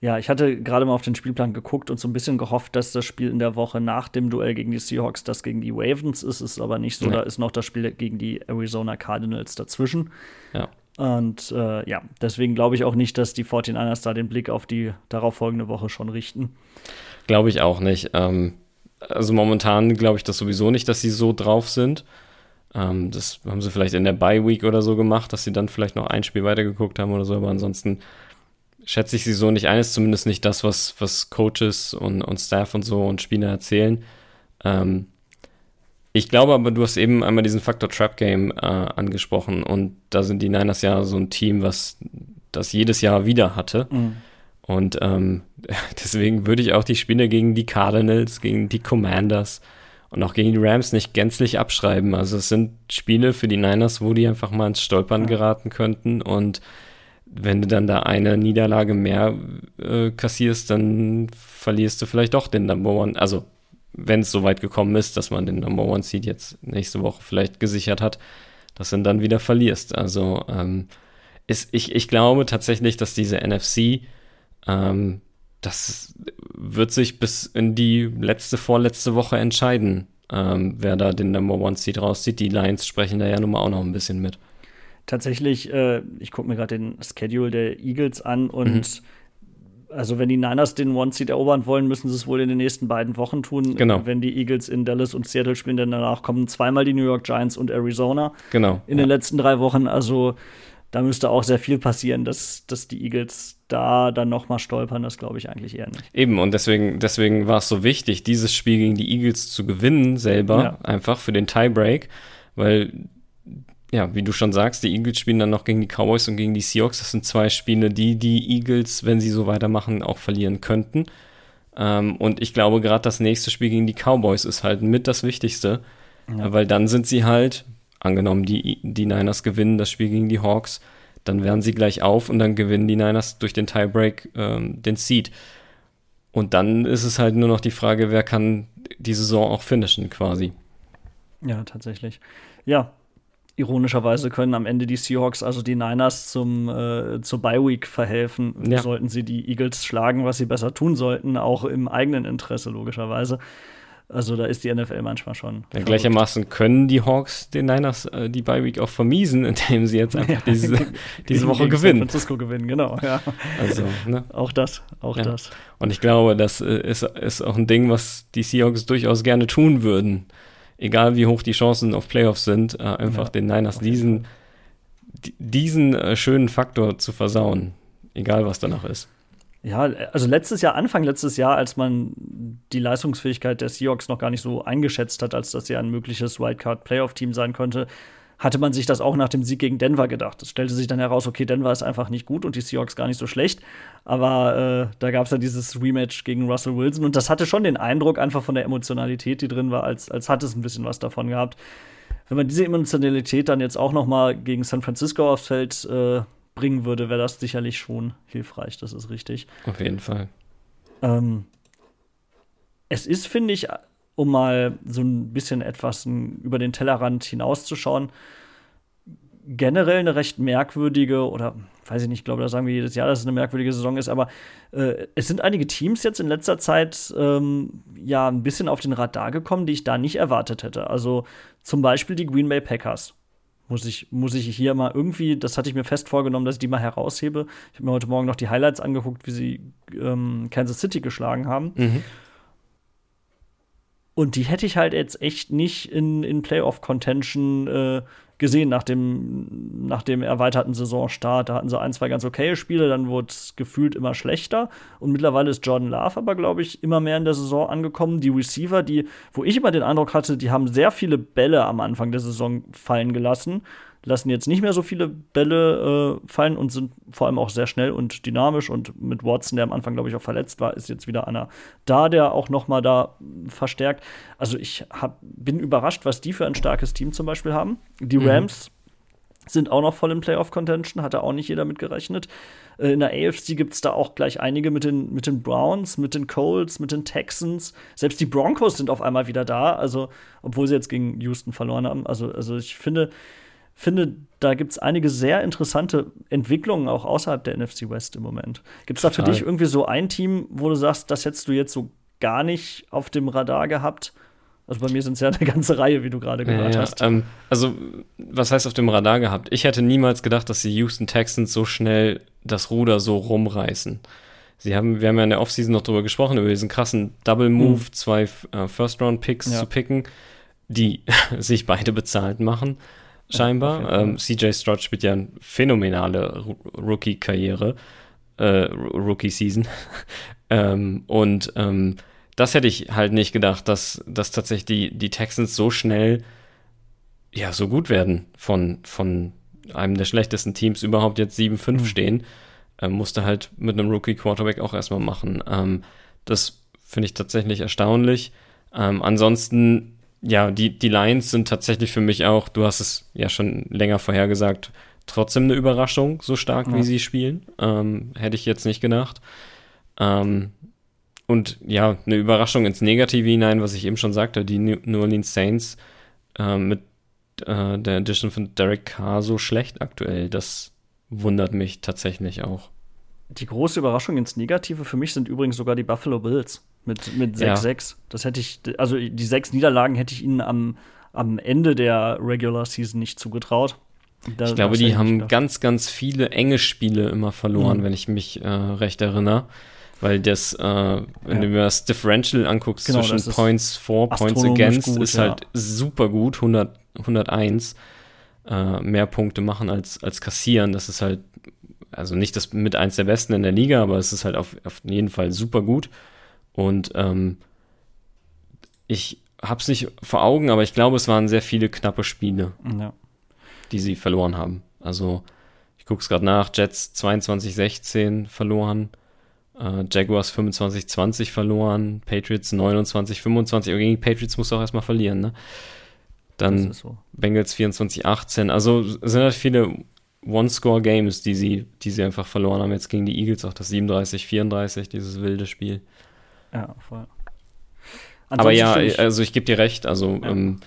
Ja, ich hatte gerade mal auf den Spielplan geguckt und so ein bisschen gehofft, dass das Spiel in der Woche nach dem Duell gegen die Seahawks das gegen die Ravens ist. Ist aber nicht so. Ja. Da ist noch das Spiel gegen die Arizona Cardinals dazwischen. Ja. Und äh, ja, deswegen glaube ich auch nicht, dass die 49ers da den Blick auf die darauffolgende Woche schon richten. Glaube ich auch nicht. Ähm, also momentan glaube ich das sowieso nicht, dass sie so drauf sind. Ähm, das haben sie vielleicht in der Bye Week oder so gemacht, dass sie dann vielleicht noch ein Spiel weitergeguckt haben oder so, aber ansonsten schätze ich sie so nicht ein. Ist zumindest nicht das, was, was Coaches und, und Staff und so und Spieler erzählen. Ähm, ich glaube aber, du hast eben einmal diesen Faktor Trap Game äh, angesprochen und da sind die Niners ja so ein Team, was das jedes Jahr wieder hatte. Mhm. Und ähm, deswegen würde ich auch die Spiele gegen die Cardinals, gegen die Commanders und auch gegen die Rams nicht gänzlich abschreiben. Also es sind Spiele für die Niners, wo die einfach mal ins Stolpern geraten könnten. Und wenn du dann da eine Niederlage mehr äh, kassierst, dann verlierst du vielleicht doch den Number One. Also wenn es so weit gekommen ist, dass man den Number One Seed jetzt nächste Woche vielleicht gesichert hat, dass du dann wieder verlierst. Also ähm, ist, ich, ich glaube tatsächlich, dass diese NFC ähm, das wird sich bis in die letzte, vorletzte Woche entscheiden, ähm, wer da den Number One Seed rauszieht. Die Lions sprechen da ja nun mal auch noch ein bisschen mit. tatsächlich, äh, ich gucke mir gerade den Schedule der Eagles an und mhm. Also wenn die Niners den One-Seed erobern wollen, müssen sie es wohl in den nächsten beiden Wochen tun. Genau. Wenn die Eagles in Dallas und Seattle spielen, dann danach kommen zweimal die New York Giants und Arizona. Genau. In ja. den letzten drei Wochen. Also da müsste auch sehr viel passieren, dass, dass die Eagles da dann noch mal stolpern. Das glaube ich eigentlich eher nicht. Eben, und deswegen, deswegen war es so wichtig, dieses Spiel gegen die Eagles zu gewinnen, selber, ja. einfach für den Tiebreak, weil ja, wie du schon sagst, die Eagles spielen dann noch gegen die Cowboys und gegen die Seahawks. Das sind zwei Spiele, die die Eagles, wenn sie so weitermachen, auch verlieren könnten. Ähm, und ich glaube, gerade das nächste Spiel gegen die Cowboys ist halt mit das Wichtigste, ja. weil dann sind sie halt, angenommen, die, die Niners gewinnen das Spiel gegen die Hawks, dann werden sie gleich auf und dann gewinnen die Niners durch den Tiebreak ähm, den Seed. Und dann ist es halt nur noch die Frage, wer kann die Saison auch finishen quasi. Ja, tatsächlich. Ja, ironischerweise können am Ende die Seahawks, also die Niners, zum, äh, zur Bye-Week verhelfen, ja. sollten sie die Eagles schlagen, was sie besser tun sollten, auch im eigenen Interesse, logischerweise. Also da ist die NFL manchmal schon. Ja, gleichermaßen können die Hawks den Niners äh, die Bye Week auch vermiesen, indem sie jetzt einfach diese, diese Woche gewinnen. San Francisco gewinnen, genau. Ja. Also, ne? Auch das, auch ja. das. Und ich glaube, das äh, ist, ist auch ein Ding, was die Seahawks durchaus gerne tun würden egal wie hoch die Chancen auf Playoffs sind, äh, einfach ja, den Niners diesen, diesen äh, schönen Faktor zu versauen, egal was danach ist. Ja, also letztes Jahr, Anfang letztes Jahr, als man die Leistungsfähigkeit der Seahawks noch gar nicht so eingeschätzt hat, als dass sie ein mögliches Wildcard-Playoff-Team sein könnte, hatte man sich das auch nach dem Sieg gegen Denver gedacht. Es stellte sich dann heraus, okay, Denver ist einfach nicht gut und die Seahawks gar nicht so schlecht. Aber äh, da gab es ja dieses Rematch gegen Russell Wilson und das hatte schon den Eindruck, einfach von der Emotionalität, die drin war, als, als hat es ein bisschen was davon gehabt. Wenn man diese Emotionalität dann jetzt auch noch mal gegen San Francisco aufs Feld äh, bringen würde, wäre das sicherlich schon hilfreich. Das ist richtig. Auf jeden Fall. Ähm, es ist, finde ich, um mal so ein bisschen etwas über den Tellerrand hinauszuschauen. Generell eine recht merkwürdige oder weiß ich nicht, ich glaube, da sagen wir jedes Jahr, dass es eine merkwürdige Saison ist, aber äh, es sind einige Teams jetzt in letzter Zeit ähm, ja ein bisschen auf den Radar gekommen, die ich da nicht erwartet hätte. Also zum Beispiel die Green Bay Packers. Muss ich, muss ich hier mal irgendwie, das hatte ich mir fest vorgenommen, dass ich die mal heraushebe. Ich habe mir heute Morgen noch die Highlights angeguckt, wie sie ähm, Kansas City geschlagen haben. Mhm. Und die hätte ich halt jetzt echt nicht in, in Playoff-Contention äh, gesehen nach dem, nach dem erweiterten Saisonstart. Da hatten sie ein, zwei ganz okaye Spiele, dann wurde es gefühlt immer schlechter. Und mittlerweile ist Jordan Love aber, glaube ich, immer mehr in der Saison angekommen. Die Receiver, die, wo ich immer den Eindruck hatte, die haben sehr viele Bälle am Anfang der Saison fallen gelassen lassen jetzt nicht mehr so viele Bälle äh, fallen und sind vor allem auch sehr schnell und dynamisch. Und mit Watson, der am Anfang, glaube ich, auch verletzt war, ist jetzt wieder einer da, der auch noch mal da verstärkt. Also ich hab, bin überrascht, was die für ein starkes Team zum Beispiel haben. Die mhm. Rams mhm. sind auch noch voll im Playoff-Contention, hatte auch nicht jeder mit gerechnet. Äh, in der AFC gibt es da auch gleich einige mit den, mit den Browns, mit den Colts, mit den Texans. Selbst die Broncos sind auf einmal wieder da, also obwohl sie jetzt gegen Houston verloren haben. Also, also ich finde, finde, da gibt es einige sehr interessante Entwicklungen auch außerhalb der NFC West im Moment. Gibt es da für dich irgendwie so ein Team, wo du sagst, das hättest du jetzt so gar nicht auf dem Radar gehabt? Also bei mir sind es ja eine ganze Reihe, wie du gerade gehört ja, hast. Ähm, also, was heißt auf dem Radar gehabt? Ich hätte niemals gedacht, dass die Houston Texans so schnell das Ruder so rumreißen. Sie haben, wir haben ja in der Offseason noch darüber gesprochen, über diesen krassen Double Move, mhm. zwei äh, First-Round-Picks ja. zu picken, die sich beide bezahlt machen scheinbar. Ja, ähm, CJ Stroud spielt ja eine phänomenale Rookie-Karriere, äh, Rookie-Season. ähm, und ähm, das hätte ich halt nicht gedacht, dass, dass tatsächlich die, die Texans so schnell ja so gut werden von, von einem der schlechtesten Teams überhaupt jetzt 7-5 mhm. stehen. Ähm, musste halt mit einem Rookie-Quarterback auch erstmal machen. Ähm, das finde ich tatsächlich erstaunlich. Ähm, ansonsten ja, die, die Lions sind tatsächlich für mich auch, du hast es ja schon länger vorhergesagt, trotzdem eine Überraschung, so stark ja. wie sie spielen. Ähm, hätte ich jetzt nicht gedacht. Ähm, und ja, eine Überraschung ins Negative hinein, was ich eben schon sagte, die New Orleans Saints äh, mit äh, der Edition von Derek Carr so schlecht aktuell. Das wundert mich tatsächlich auch. Die große Überraschung ins Negative für mich sind übrigens sogar die Buffalo Bills mit, mit 6-6. Ja. Das hätte ich, also die sechs Niederlagen hätte ich ihnen am, am Ende der Regular Season nicht zugetraut. Da, ich glaube, die haben ganz, ganz viele enge Spiele immer verloren, mhm. wenn ich mich äh, recht erinnere. Weil das, äh, wenn ja. du mir das Differential anguckst genau, zwischen Points for, Points against, gut, ist ja. halt super gut, 100, 101. Äh, mehr Punkte machen als, als kassieren. Das ist halt, also nicht das mit eins der besten in der Liga, aber es ist halt auf, auf jeden Fall super gut. Und ähm, ich hab's nicht vor Augen, aber ich glaube, es waren sehr viele knappe Spiele, ja. die sie verloren haben. Also, ich gucke es gerade nach, Jets 22-16 verloren, äh, Jaguars 25-20 verloren, Patriots 29-25, aber gegen die Patriots musst du auch erstmal verlieren, ne? Dann so. Bengals 24-18, also sind halt viele One-Score-Games, die sie, die sie einfach verloren haben. Jetzt gegen die Eagles auch das 37-34, dieses wilde Spiel. Ja, voll. Aber ja, also ich gebe dir recht, also ja. ähm,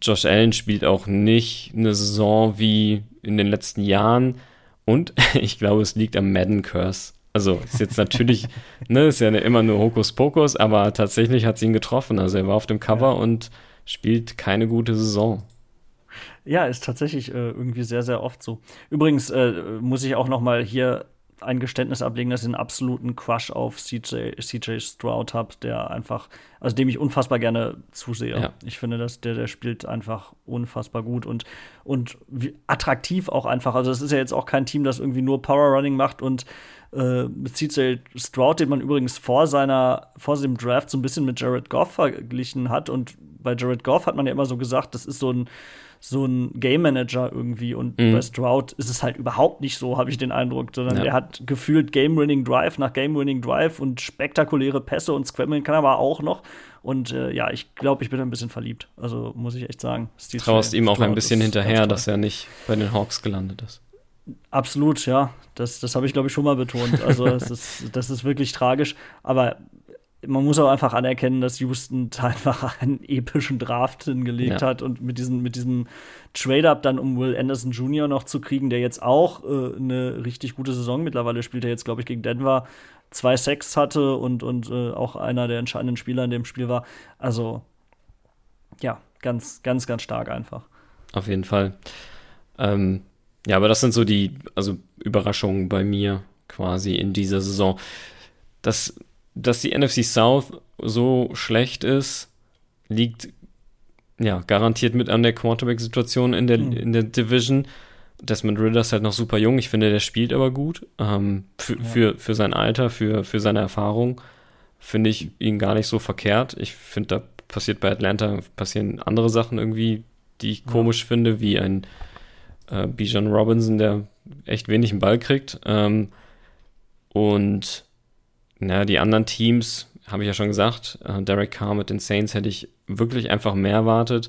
Josh Allen spielt auch nicht eine Saison wie in den letzten Jahren und ich glaube, es liegt am Madden Curse. Also ist jetzt natürlich, ne, ist ja immer nur Hokuspokus, aber tatsächlich hat sie ihn getroffen. Also er war auf dem Cover ja. und spielt keine gute Saison. Ja, ist tatsächlich äh, irgendwie sehr, sehr oft so. Übrigens äh, muss ich auch noch mal hier ein Geständnis ablegen, dass ich einen absoluten Crush auf CJ, CJ Stroud habe, der einfach, also dem ich unfassbar gerne zusehe. Ja. Ich finde, dass der, der spielt einfach unfassbar gut und, und attraktiv auch einfach. Also, es ist ja jetzt auch kein Team, das irgendwie nur Power Running macht und äh, CJ Stroud, den man übrigens vor seiner, vor dem Draft so ein bisschen mit Jared Goff verglichen hat. Und bei Jared Goff hat man ja immer so gesagt, das ist so ein so ein Game Manager irgendwie. Und mhm. bei Stroud ist es halt überhaupt nicht so, habe ich den Eindruck, sondern ja. er hat gefühlt Game-Winning Drive nach Game-Winning Drive und spektakuläre Pässe und Scrammeln kann er aber auch noch. Und äh, ja, ich glaube, ich bin ein bisschen verliebt. Also muss ich echt sagen. Traust ihm auch ein bisschen hinterher, dass er nicht bei den Hawks gelandet ist. Absolut, ja. Das, das habe ich, glaube ich, schon mal betont. Also, das ist, das ist wirklich tragisch. Aber man muss auch einfach anerkennen, dass Houston einfach einen epischen Draft hingelegt ja. hat und mit, diesen, mit diesem Trade-Up dann, um Will Anderson Jr. noch zu kriegen, der jetzt auch äh, eine richtig gute Saison mittlerweile spielt, er jetzt, glaube ich, gegen Denver zwei Sacks hatte und, und äh, auch einer der entscheidenden Spieler in dem Spiel war. Also, ja, ganz, ganz, ganz stark einfach. Auf jeden Fall. Ähm, ja, aber das sind so die, also Überraschungen bei mir quasi in dieser Saison. Das dass die NFC South so schlecht ist, liegt ja garantiert mit an der Quarterback-Situation in der, mhm. in der Division. Desmond Ritter ist halt noch super jung. Ich finde, der spielt aber gut. Ähm, für, ja. für, für sein Alter, für, für seine Erfahrung finde ich ihn gar nicht so verkehrt. Ich finde, da passiert bei Atlanta passieren andere Sachen irgendwie, die ich ja. komisch finde, wie ein äh, Bijan Robinson, der echt wenig einen Ball kriegt. Ähm, und na, die anderen Teams, habe ich ja schon gesagt, äh, Derek Carr mit den Saints hätte ich wirklich einfach mehr erwartet.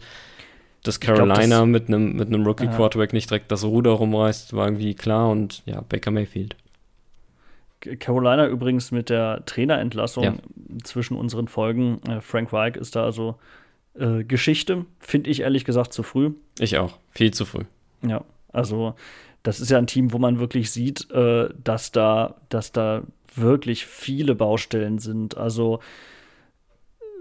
Dass Carolina glaub, das, mit einem mit einem Rookie Quarterback nicht direkt das Ruder rumreißt, war irgendwie klar und ja, Baker Mayfield. Carolina übrigens mit der Trainerentlassung ja. zwischen unseren Folgen. Äh, Frank Reich ist da also äh, Geschichte, finde ich ehrlich gesagt zu früh. Ich auch, viel zu früh. Ja, also das ist ja ein Team, wo man wirklich sieht, äh, dass da, dass da wirklich viele Baustellen sind. Also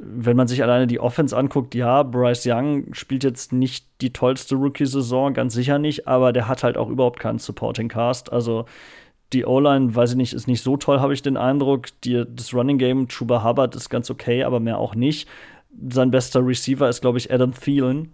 wenn man sich alleine die Offense anguckt, ja, Bryce Young spielt jetzt nicht die tollste Rookie-Saison, ganz sicher nicht, aber der hat halt auch überhaupt keinen Supporting Cast. Also die O-Line, weiß ich nicht, ist nicht so toll, habe ich den Eindruck. Die, das Running Game, Chuba Hubbard ist ganz okay, aber mehr auch nicht. Sein bester Receiver ist, glaube ich, Adam Thielen.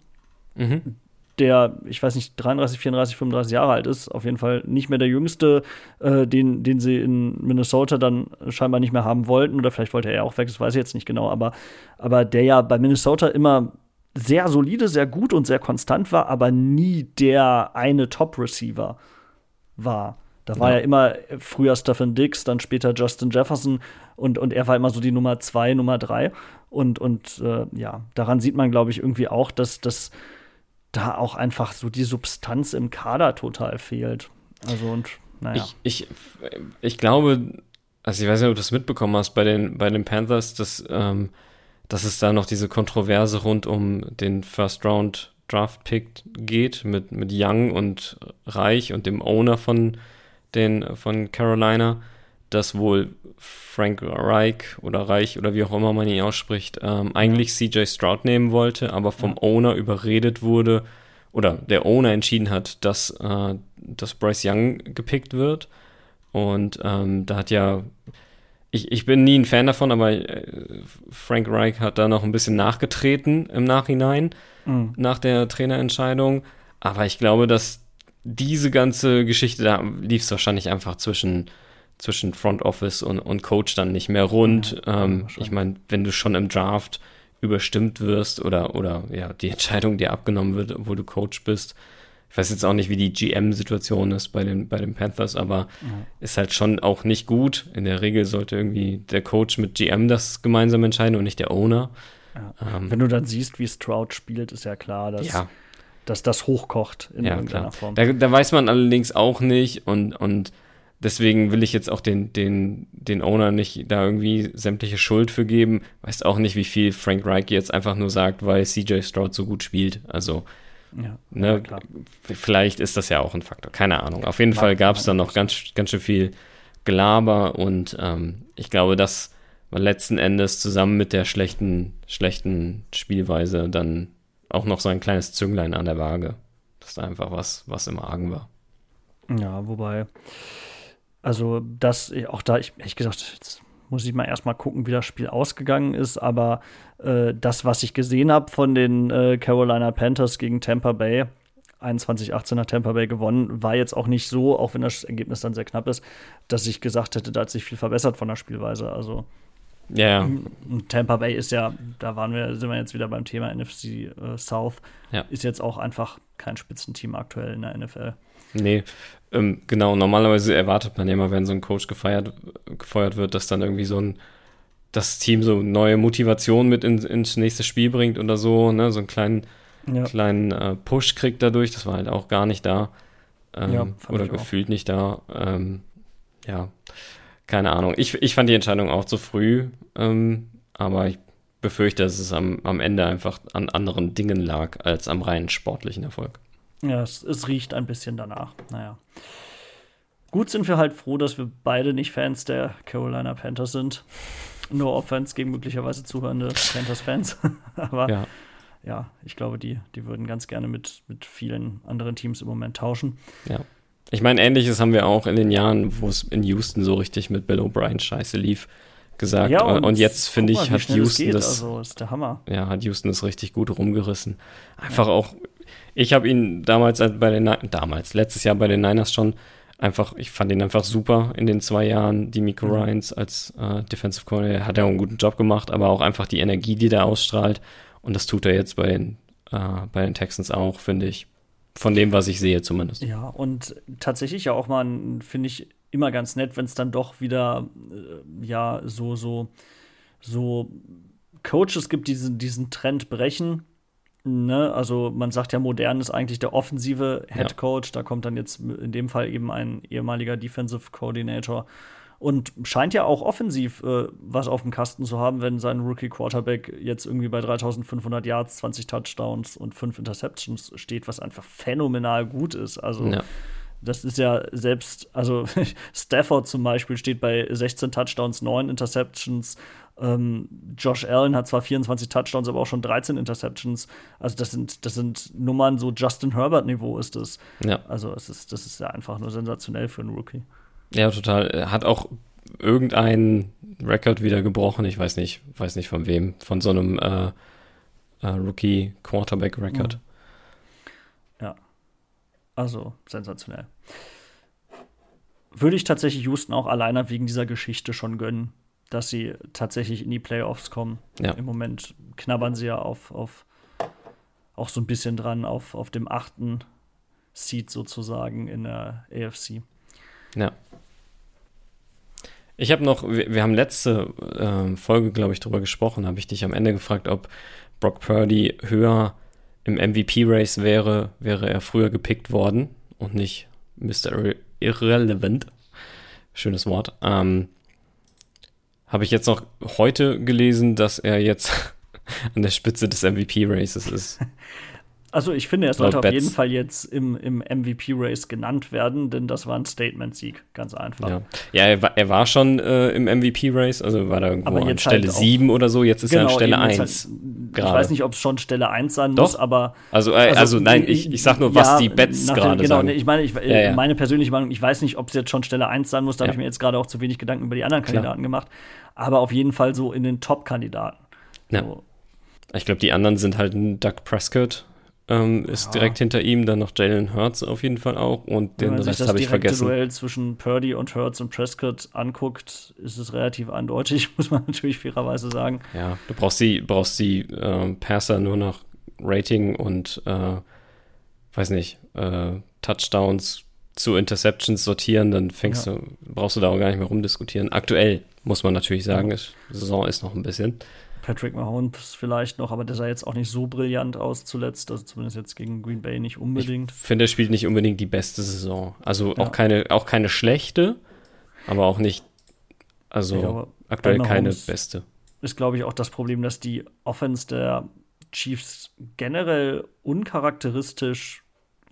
Mhm der, ich weiß nicht, 33, 34, 35 Jahre alt ist, auf jeden Fall nicht mehr der jüngste, äh, den, den sie in Minnesota dann scheinbar nicht mehr haben wollten. Oder vielleicht wollte er auch weg, das weiß ich jetzt nicht genau, aber, aber der ja bei Minnesota immer sehr solide, sehr gut und sehr konstant war, aber nie der eine Top-Receiver war. Da war ja. ja immer früher Stephen Dix, dann später Justin Jefferson und, und er war immer so die Nummer zwei, Nummer drei. Und, und äh, ja, daran sieht man, glaube ich, irgendwie auch, dass das da auch einfach so die Substanz im Kader total fehlt. Also und naja. Ich, ich, ich glaube, also ich weiß nicht, ob du das mitbekommen hast bei den, bei den Panthers, dass, ähm, dass es da noch diese Kontroverse rund um den First Round Draft Pick geht mit, mit Young und Reich und dem Owner von den von Carolina, dass wohl Frank Reich oder Reich oder wie auch immer man ihn ausspricht, ähm, eigentlich CJ Stroud nehmen wollte, aber vom. Owner überredet wurde oder der Owner entschieden hat, dass, äh, dass Bryce Young gepickt wird. Und ähm, da hat ja, ich, ich bin nie ein Fan davon, aber äh, Frank Reich hat da noch ein bisschen nachgetreten im Nachhinein, mhm. nach der Trainerentscheidung. Aber ich glaube, dass diese ganze Geschichte, da lief es wahrscheinlich einfach zwischen, zwischen Front Office und, und Coach dann nicht mehr rund. Ja, ähm, ich meine, wenn du schon im Draft überstimmt wirst oder, oder ja, die Entscheidung dir abgenommen wird, obwohl du Coach bist. Ich weiß jetzt auch nicht, wie die GM-Situation ist bei den, bei den Panthers, aber ja. ist halt schon auch nicht gut. In der Regel sollte irgendwie der Coach mit GM das gemeinsam entscheiden und nicht der Owner. Ja. Ähm, Wenn du dann siehst, wie Stroud spielt, ist ja klar, dass, ja. dass das hochkocht in irgendeiner. Form. Da, da, weiß man allerdings auch nicht und, und deswegen will ich jetzt auch den, den, den Owner nicht da irgendwie sämtliche Schuld für geben. Weiß auch nicht, wie viel Frank Reich jetzt einfach nur sagt, weil CJ Stroud so gut spielt. Also, ja, ne, ja, vielleicht ist das ja auch ein Faktor. Keine Ahnung. Auf jeden Mag Fall gab es da noch ganz, ganz schön viel Gelaber und ähm, ich glaube, das war letzten Endes zusammen mit der schlechten, schlechten Spielweise dann auch noch so ein kleines Zünglein an der Waage. Das ist einfach was, was im Argen war. Ja, wobei also, das, auch da, ich ehrlich gesagt, jetzt muss ich mal erstmal gucken, wie das Spiel ausgegangen ist. Aber äh, das, was ich gesehen habe von den äh, Carolina Panthers gegen Tampa Bay, 21-18 hat Tampa Bay gewonnen, war jetzt auch nicht so, auch wenn das Ergebnis dann sehr knapp ist, dass ich gesagt hätte, da hat sich viel verbessert von der Spielweise. Also ja. Yeah. Tampa Bay ist ja, da waren wir, sind wir jetzt wieder beim Thema NFC äh, South, ja. ist jetzt auch einfach kein Spitzenteam aktuell in der NFL. Nee, ähm, genau, normalerweise erwartet man ja immer, wenn so ein Coach gefeiert, gefeuert wird, dass dann irgendwie so ein das Team so neue Motivation mit in, ins nächste Spiel bringt oder so, ne, so einen kleinen, ja. kleinen äh, Push kriegt dadurch. Das war halt auch gar nicht da. Ähm, ja, oder gefühlt auch. nicht da. Ähm, ja, keine Ahnung. Ich, ich fand die Entscheidung auch zu früh, ähm, aber ich befürchte, dass es am, am Ende einfach an anderen Dingen lag als am rein sportlichen Erfolg. Ja, es, es riecht ein bisschen danach. Naja. Gut sind wir halt froh, dass wir beide nicht Fans der Carolina Panthers sind. Nur Offense gegen möglicherweise zuhörende Panthers-Fans. Aber ja. ja, ich glaube, die, die würden ganz gerne mit, mit vielen anderen Teams im Moment tauschen. Ja. Ich meine, ähnliches haben wir auch in den Jahren, wo es in Houston so richtig mit Bill O'Brien scheiße lief, gesagt. Ja, und, und, jetzt finde ich, hat Houston das. Also, ist der Hammer. Ja, hat Houston das richtig gut rumgerissen. Einfach ja. auch ich habe ihn damals bei den damals letztes Jahr bei den Niners schon einfach, ich fand ihn einfach super in den zwei Jahren. Die Miko mhm. Ryans als äh, Defensive Coordinator hat er einen guten Job gemacht, aber auch einfach die Energie, die der ausstrahlt. Und das tut er jetzt bei den, äh, bei den Texans auch, finde ich. Von dem, was ich sehe, zumindest. Ja, und tatsächlich ja auch mal, finde ich, immer ganz nett, wenn es dann doch wieder, äh, ja, so, so, so Coaches gibt, die diesen, diesen Trend brechen Ne, also man sagt ja, modern ist eigentlich der offensive Head Coach. Ja. Da kommt dann jetzt in dem Fall eben ein ehemaliger Defensive Coordinator und scheint ja auch offensiv äh, was auf dem Kasten zu haben, wenn sein Rookie Quarterback jetzt irgendwie bei 3500 Yards, 20 Touchdowns und 5 Interceptions steht, was einfach phänomenal gut ist. Also ja. Das ist ja selbst, also Stafford zum Beispiel steht bei 16 Touchdowns, 9 Interceptions ähm, Josh Allen hat zwar 24 Touchdowns, aber auch schon 13 Interceptions. Also das sind, das sind Nummern, so Justin Herbert-Niveau ist das. Ja. Also es ist, das ist ja einfach nur sensationell für einen Rookie. Ja, total. Er hat auch irgendeinen Rekord wieder gebrochen. Ich weiß nicht, weiß nicht von wem. Von so einem äh, äh, Rookie-Quarterback-Record. Mhm. Also sensationell. Würde ich tatsächlich Houston auch alleine wegen dieser Geschichte schon gönnen dass sie tatsächlich in die Playoffs kommen. Ja. Im Moment knabbern sie ja auf, auf auch so ein bisschen dran auf, auf dem achten Seed sozusagen in der AFC. Ja. Ich habe noch, wir, wir, haben letzte äh, Folge, glaube ich, darüber gesprochen, habe ich dich am Ende gefragt, ob Brock Purdy höher im MVP-Race wäre, wäre er früher gepickt worden und nicht Mr. Irrelevant. Schönes Wort. Ähm, habe ich jetzt noch heute gelesen, dass er jetzt an der Spitze des MVP-Races ist. Also ich finde, er sollte auf jeden Fall jetzt im, im MVP-Race genannt werden, denn das war ein Statement-Sieg, ganz einfach. Ja, ja er, war, er war schon äh, im MVP-Race, also war da irgendwo an Stelle halt 7 oder so, jetzt ist genau, er an Stelle 1. Halt, ich weiß nicht, ob es schon Stelle 1 sein Doch. muss, aber. Also, äh, also, also, nein, ich, ich sag nur, was die Bets gerade genau, sagen. ich meine, ich, ja, ja. meine persönliche Meinung, ich weiß nicht, ob es jetzt schon Stelle 1 sein muss, da habe ich mir jetzt gerade auch zu wenig Gedanken über die anderen Kandidaten Klar. gemacht, aber auf jeden Fall so in den Top-Kandidaten. Ja. So. Ich glaube, die anderen sind halt ein Doug Prescott, ähm, ist ja. direkt hinter ihm, dann noch Jalen Hurts auf jeden Fall auch und den Rest habe ich vergessen. Wenn man Duell zwischen Purdy und Hurts und Prescott anguckt, ist es relativ eindeutig, muss man natürlich fairerweise sagen. Ja, du brauchst die, brauchst die äh, Passer nur nach Rating und äh, weiß nicht, äh, Touchdowns zu Interceptions sortieren, dann fängst ja. du, brauchst du da auch gar nicht mehr rumdiskutieren. Aktuell muss man natürlich sagen, ja. ist, Saison ist noch ein bisschen. Patrick Mahomes vielleicht noch, aber der sah jetzt auch nicht so brillant aus zuletzt, also zumindest jetzt gegen Green Bay nicht unbedingt. Ich finde, er spielt nicht unbedingt die beste Saison. Also ja. auch, keine, auch keine schlechte, aber auch nicht, also glaube, aktuell keine beste. Ist, glaube ich, auch das Problem, dass die Offense der Chiefs generell uncharakteristisch,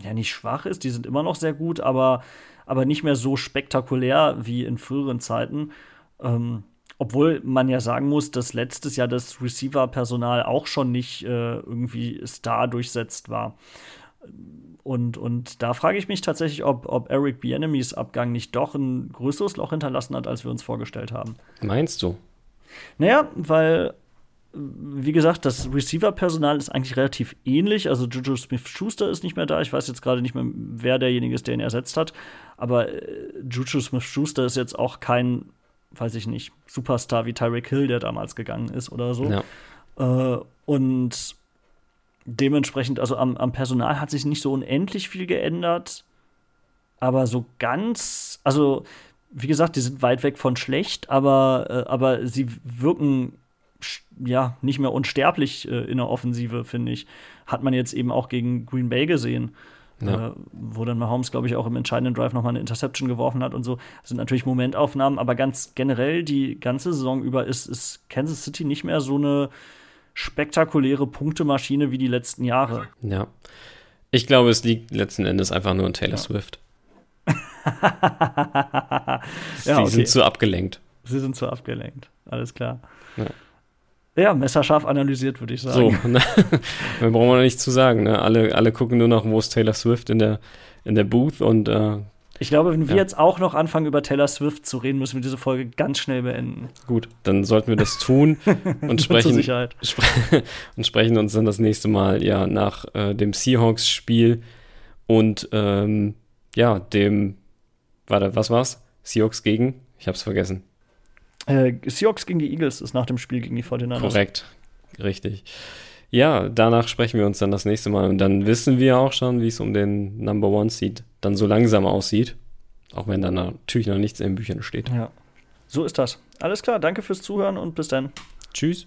ja, nicht schwach ist. Die sind immer noch sehr gut, aber, aber nicht mehr so spektakulär wie in früheren Zeiten. Ähm, obwohl man ja sagen muss, dass letztes Jahr das Receiver-Personal auch schon nicht äh, irgendwie Star durchsetzt war. Und, und da frage ich mich tatsächlich, ob, ob Eric Bienemys Abgang nicht doch ein größeres Loch hinterlassen hat, als wir uns vorgestellt haben. Meinst du? Naja, weil, wie gesagt, das Receiver-Personal ist eigentlich relativ ähnlich. Also Juju Smith-Schuster ist nicht mehr da. Ich weiß jetzt gerade nicht mehr, wer derjenige ist, der ihn ersetzt hat. Aber äh, Juju Smith-Schuster ist jetzt auch kein weiß ich nicht, Superstar wie Tyreek Hill, der damals gegangen ist oder so. Ja. Äh, und dementsprechend, also am, am, Personal hat sich nicht so unendlich viel geändert, aber so ganz, also wie gesagt, die sind weit weg von schlecht, aber, äh, aber sie wirken ja nicht mehr unsterblich äh, in der Offensive, finde ich. Hat man jetzt eben auch gegen Green Bay gesehen. Ja. Äh, wo dann Mahomes, glaube ich, auch im entscheidenden Drive nochmal eine Interception geworfen hat und so. Das sind natürlich Momentaufnahmen, aber ganz generell die ganze Saison über ist, ist Kansas City nicht mehr so eine spektakuläre Punktemaschine wie die letzten Jahre. Ja. Ich glaube, es liegt letzten Endes einfach nur an Taylor ja. Swift. ja, Sie okay. sind zu abgelenkt. Sie sind zu abgelenkt, alles klar. Ja. Ja, messerscharf analysiert, würde ich sagen. So, ne? mehr brauchen wir nicht zu sagen. Ne? Alle, alle gucken nur noch, wo ist Taylor Swift in der, in der Booth und äh, ich glaube, wenn wir jetzt auch noch anfangen, über Taylor Swift zu reden, müssen wir diese Folge ganz schnell beenden. Gut, dann sollten wir das tun und sprechen, spre und sprechen uns dann das nächste Mal ja nach äh, dem Seahawks-Spiel und ähm, ja, dem, warte, was war's? Seahawks gegen? Ich hab's vergessen. Äh, Seahawks gegen die Eagles ist nach dem Spiel gegen die 49ers. Korrekt, richtig. Ja, danach sprechen wir uns dann das nächste Mal und dann wissen wir auch schon, wie es um den Number One Seed dann so langsam aussieht. Auch wenn dann natürlich noch nichts in den Büchern steht. Ja. So ist das. Alles klar, danke fürs Zuhören und bis dann. Tschüss.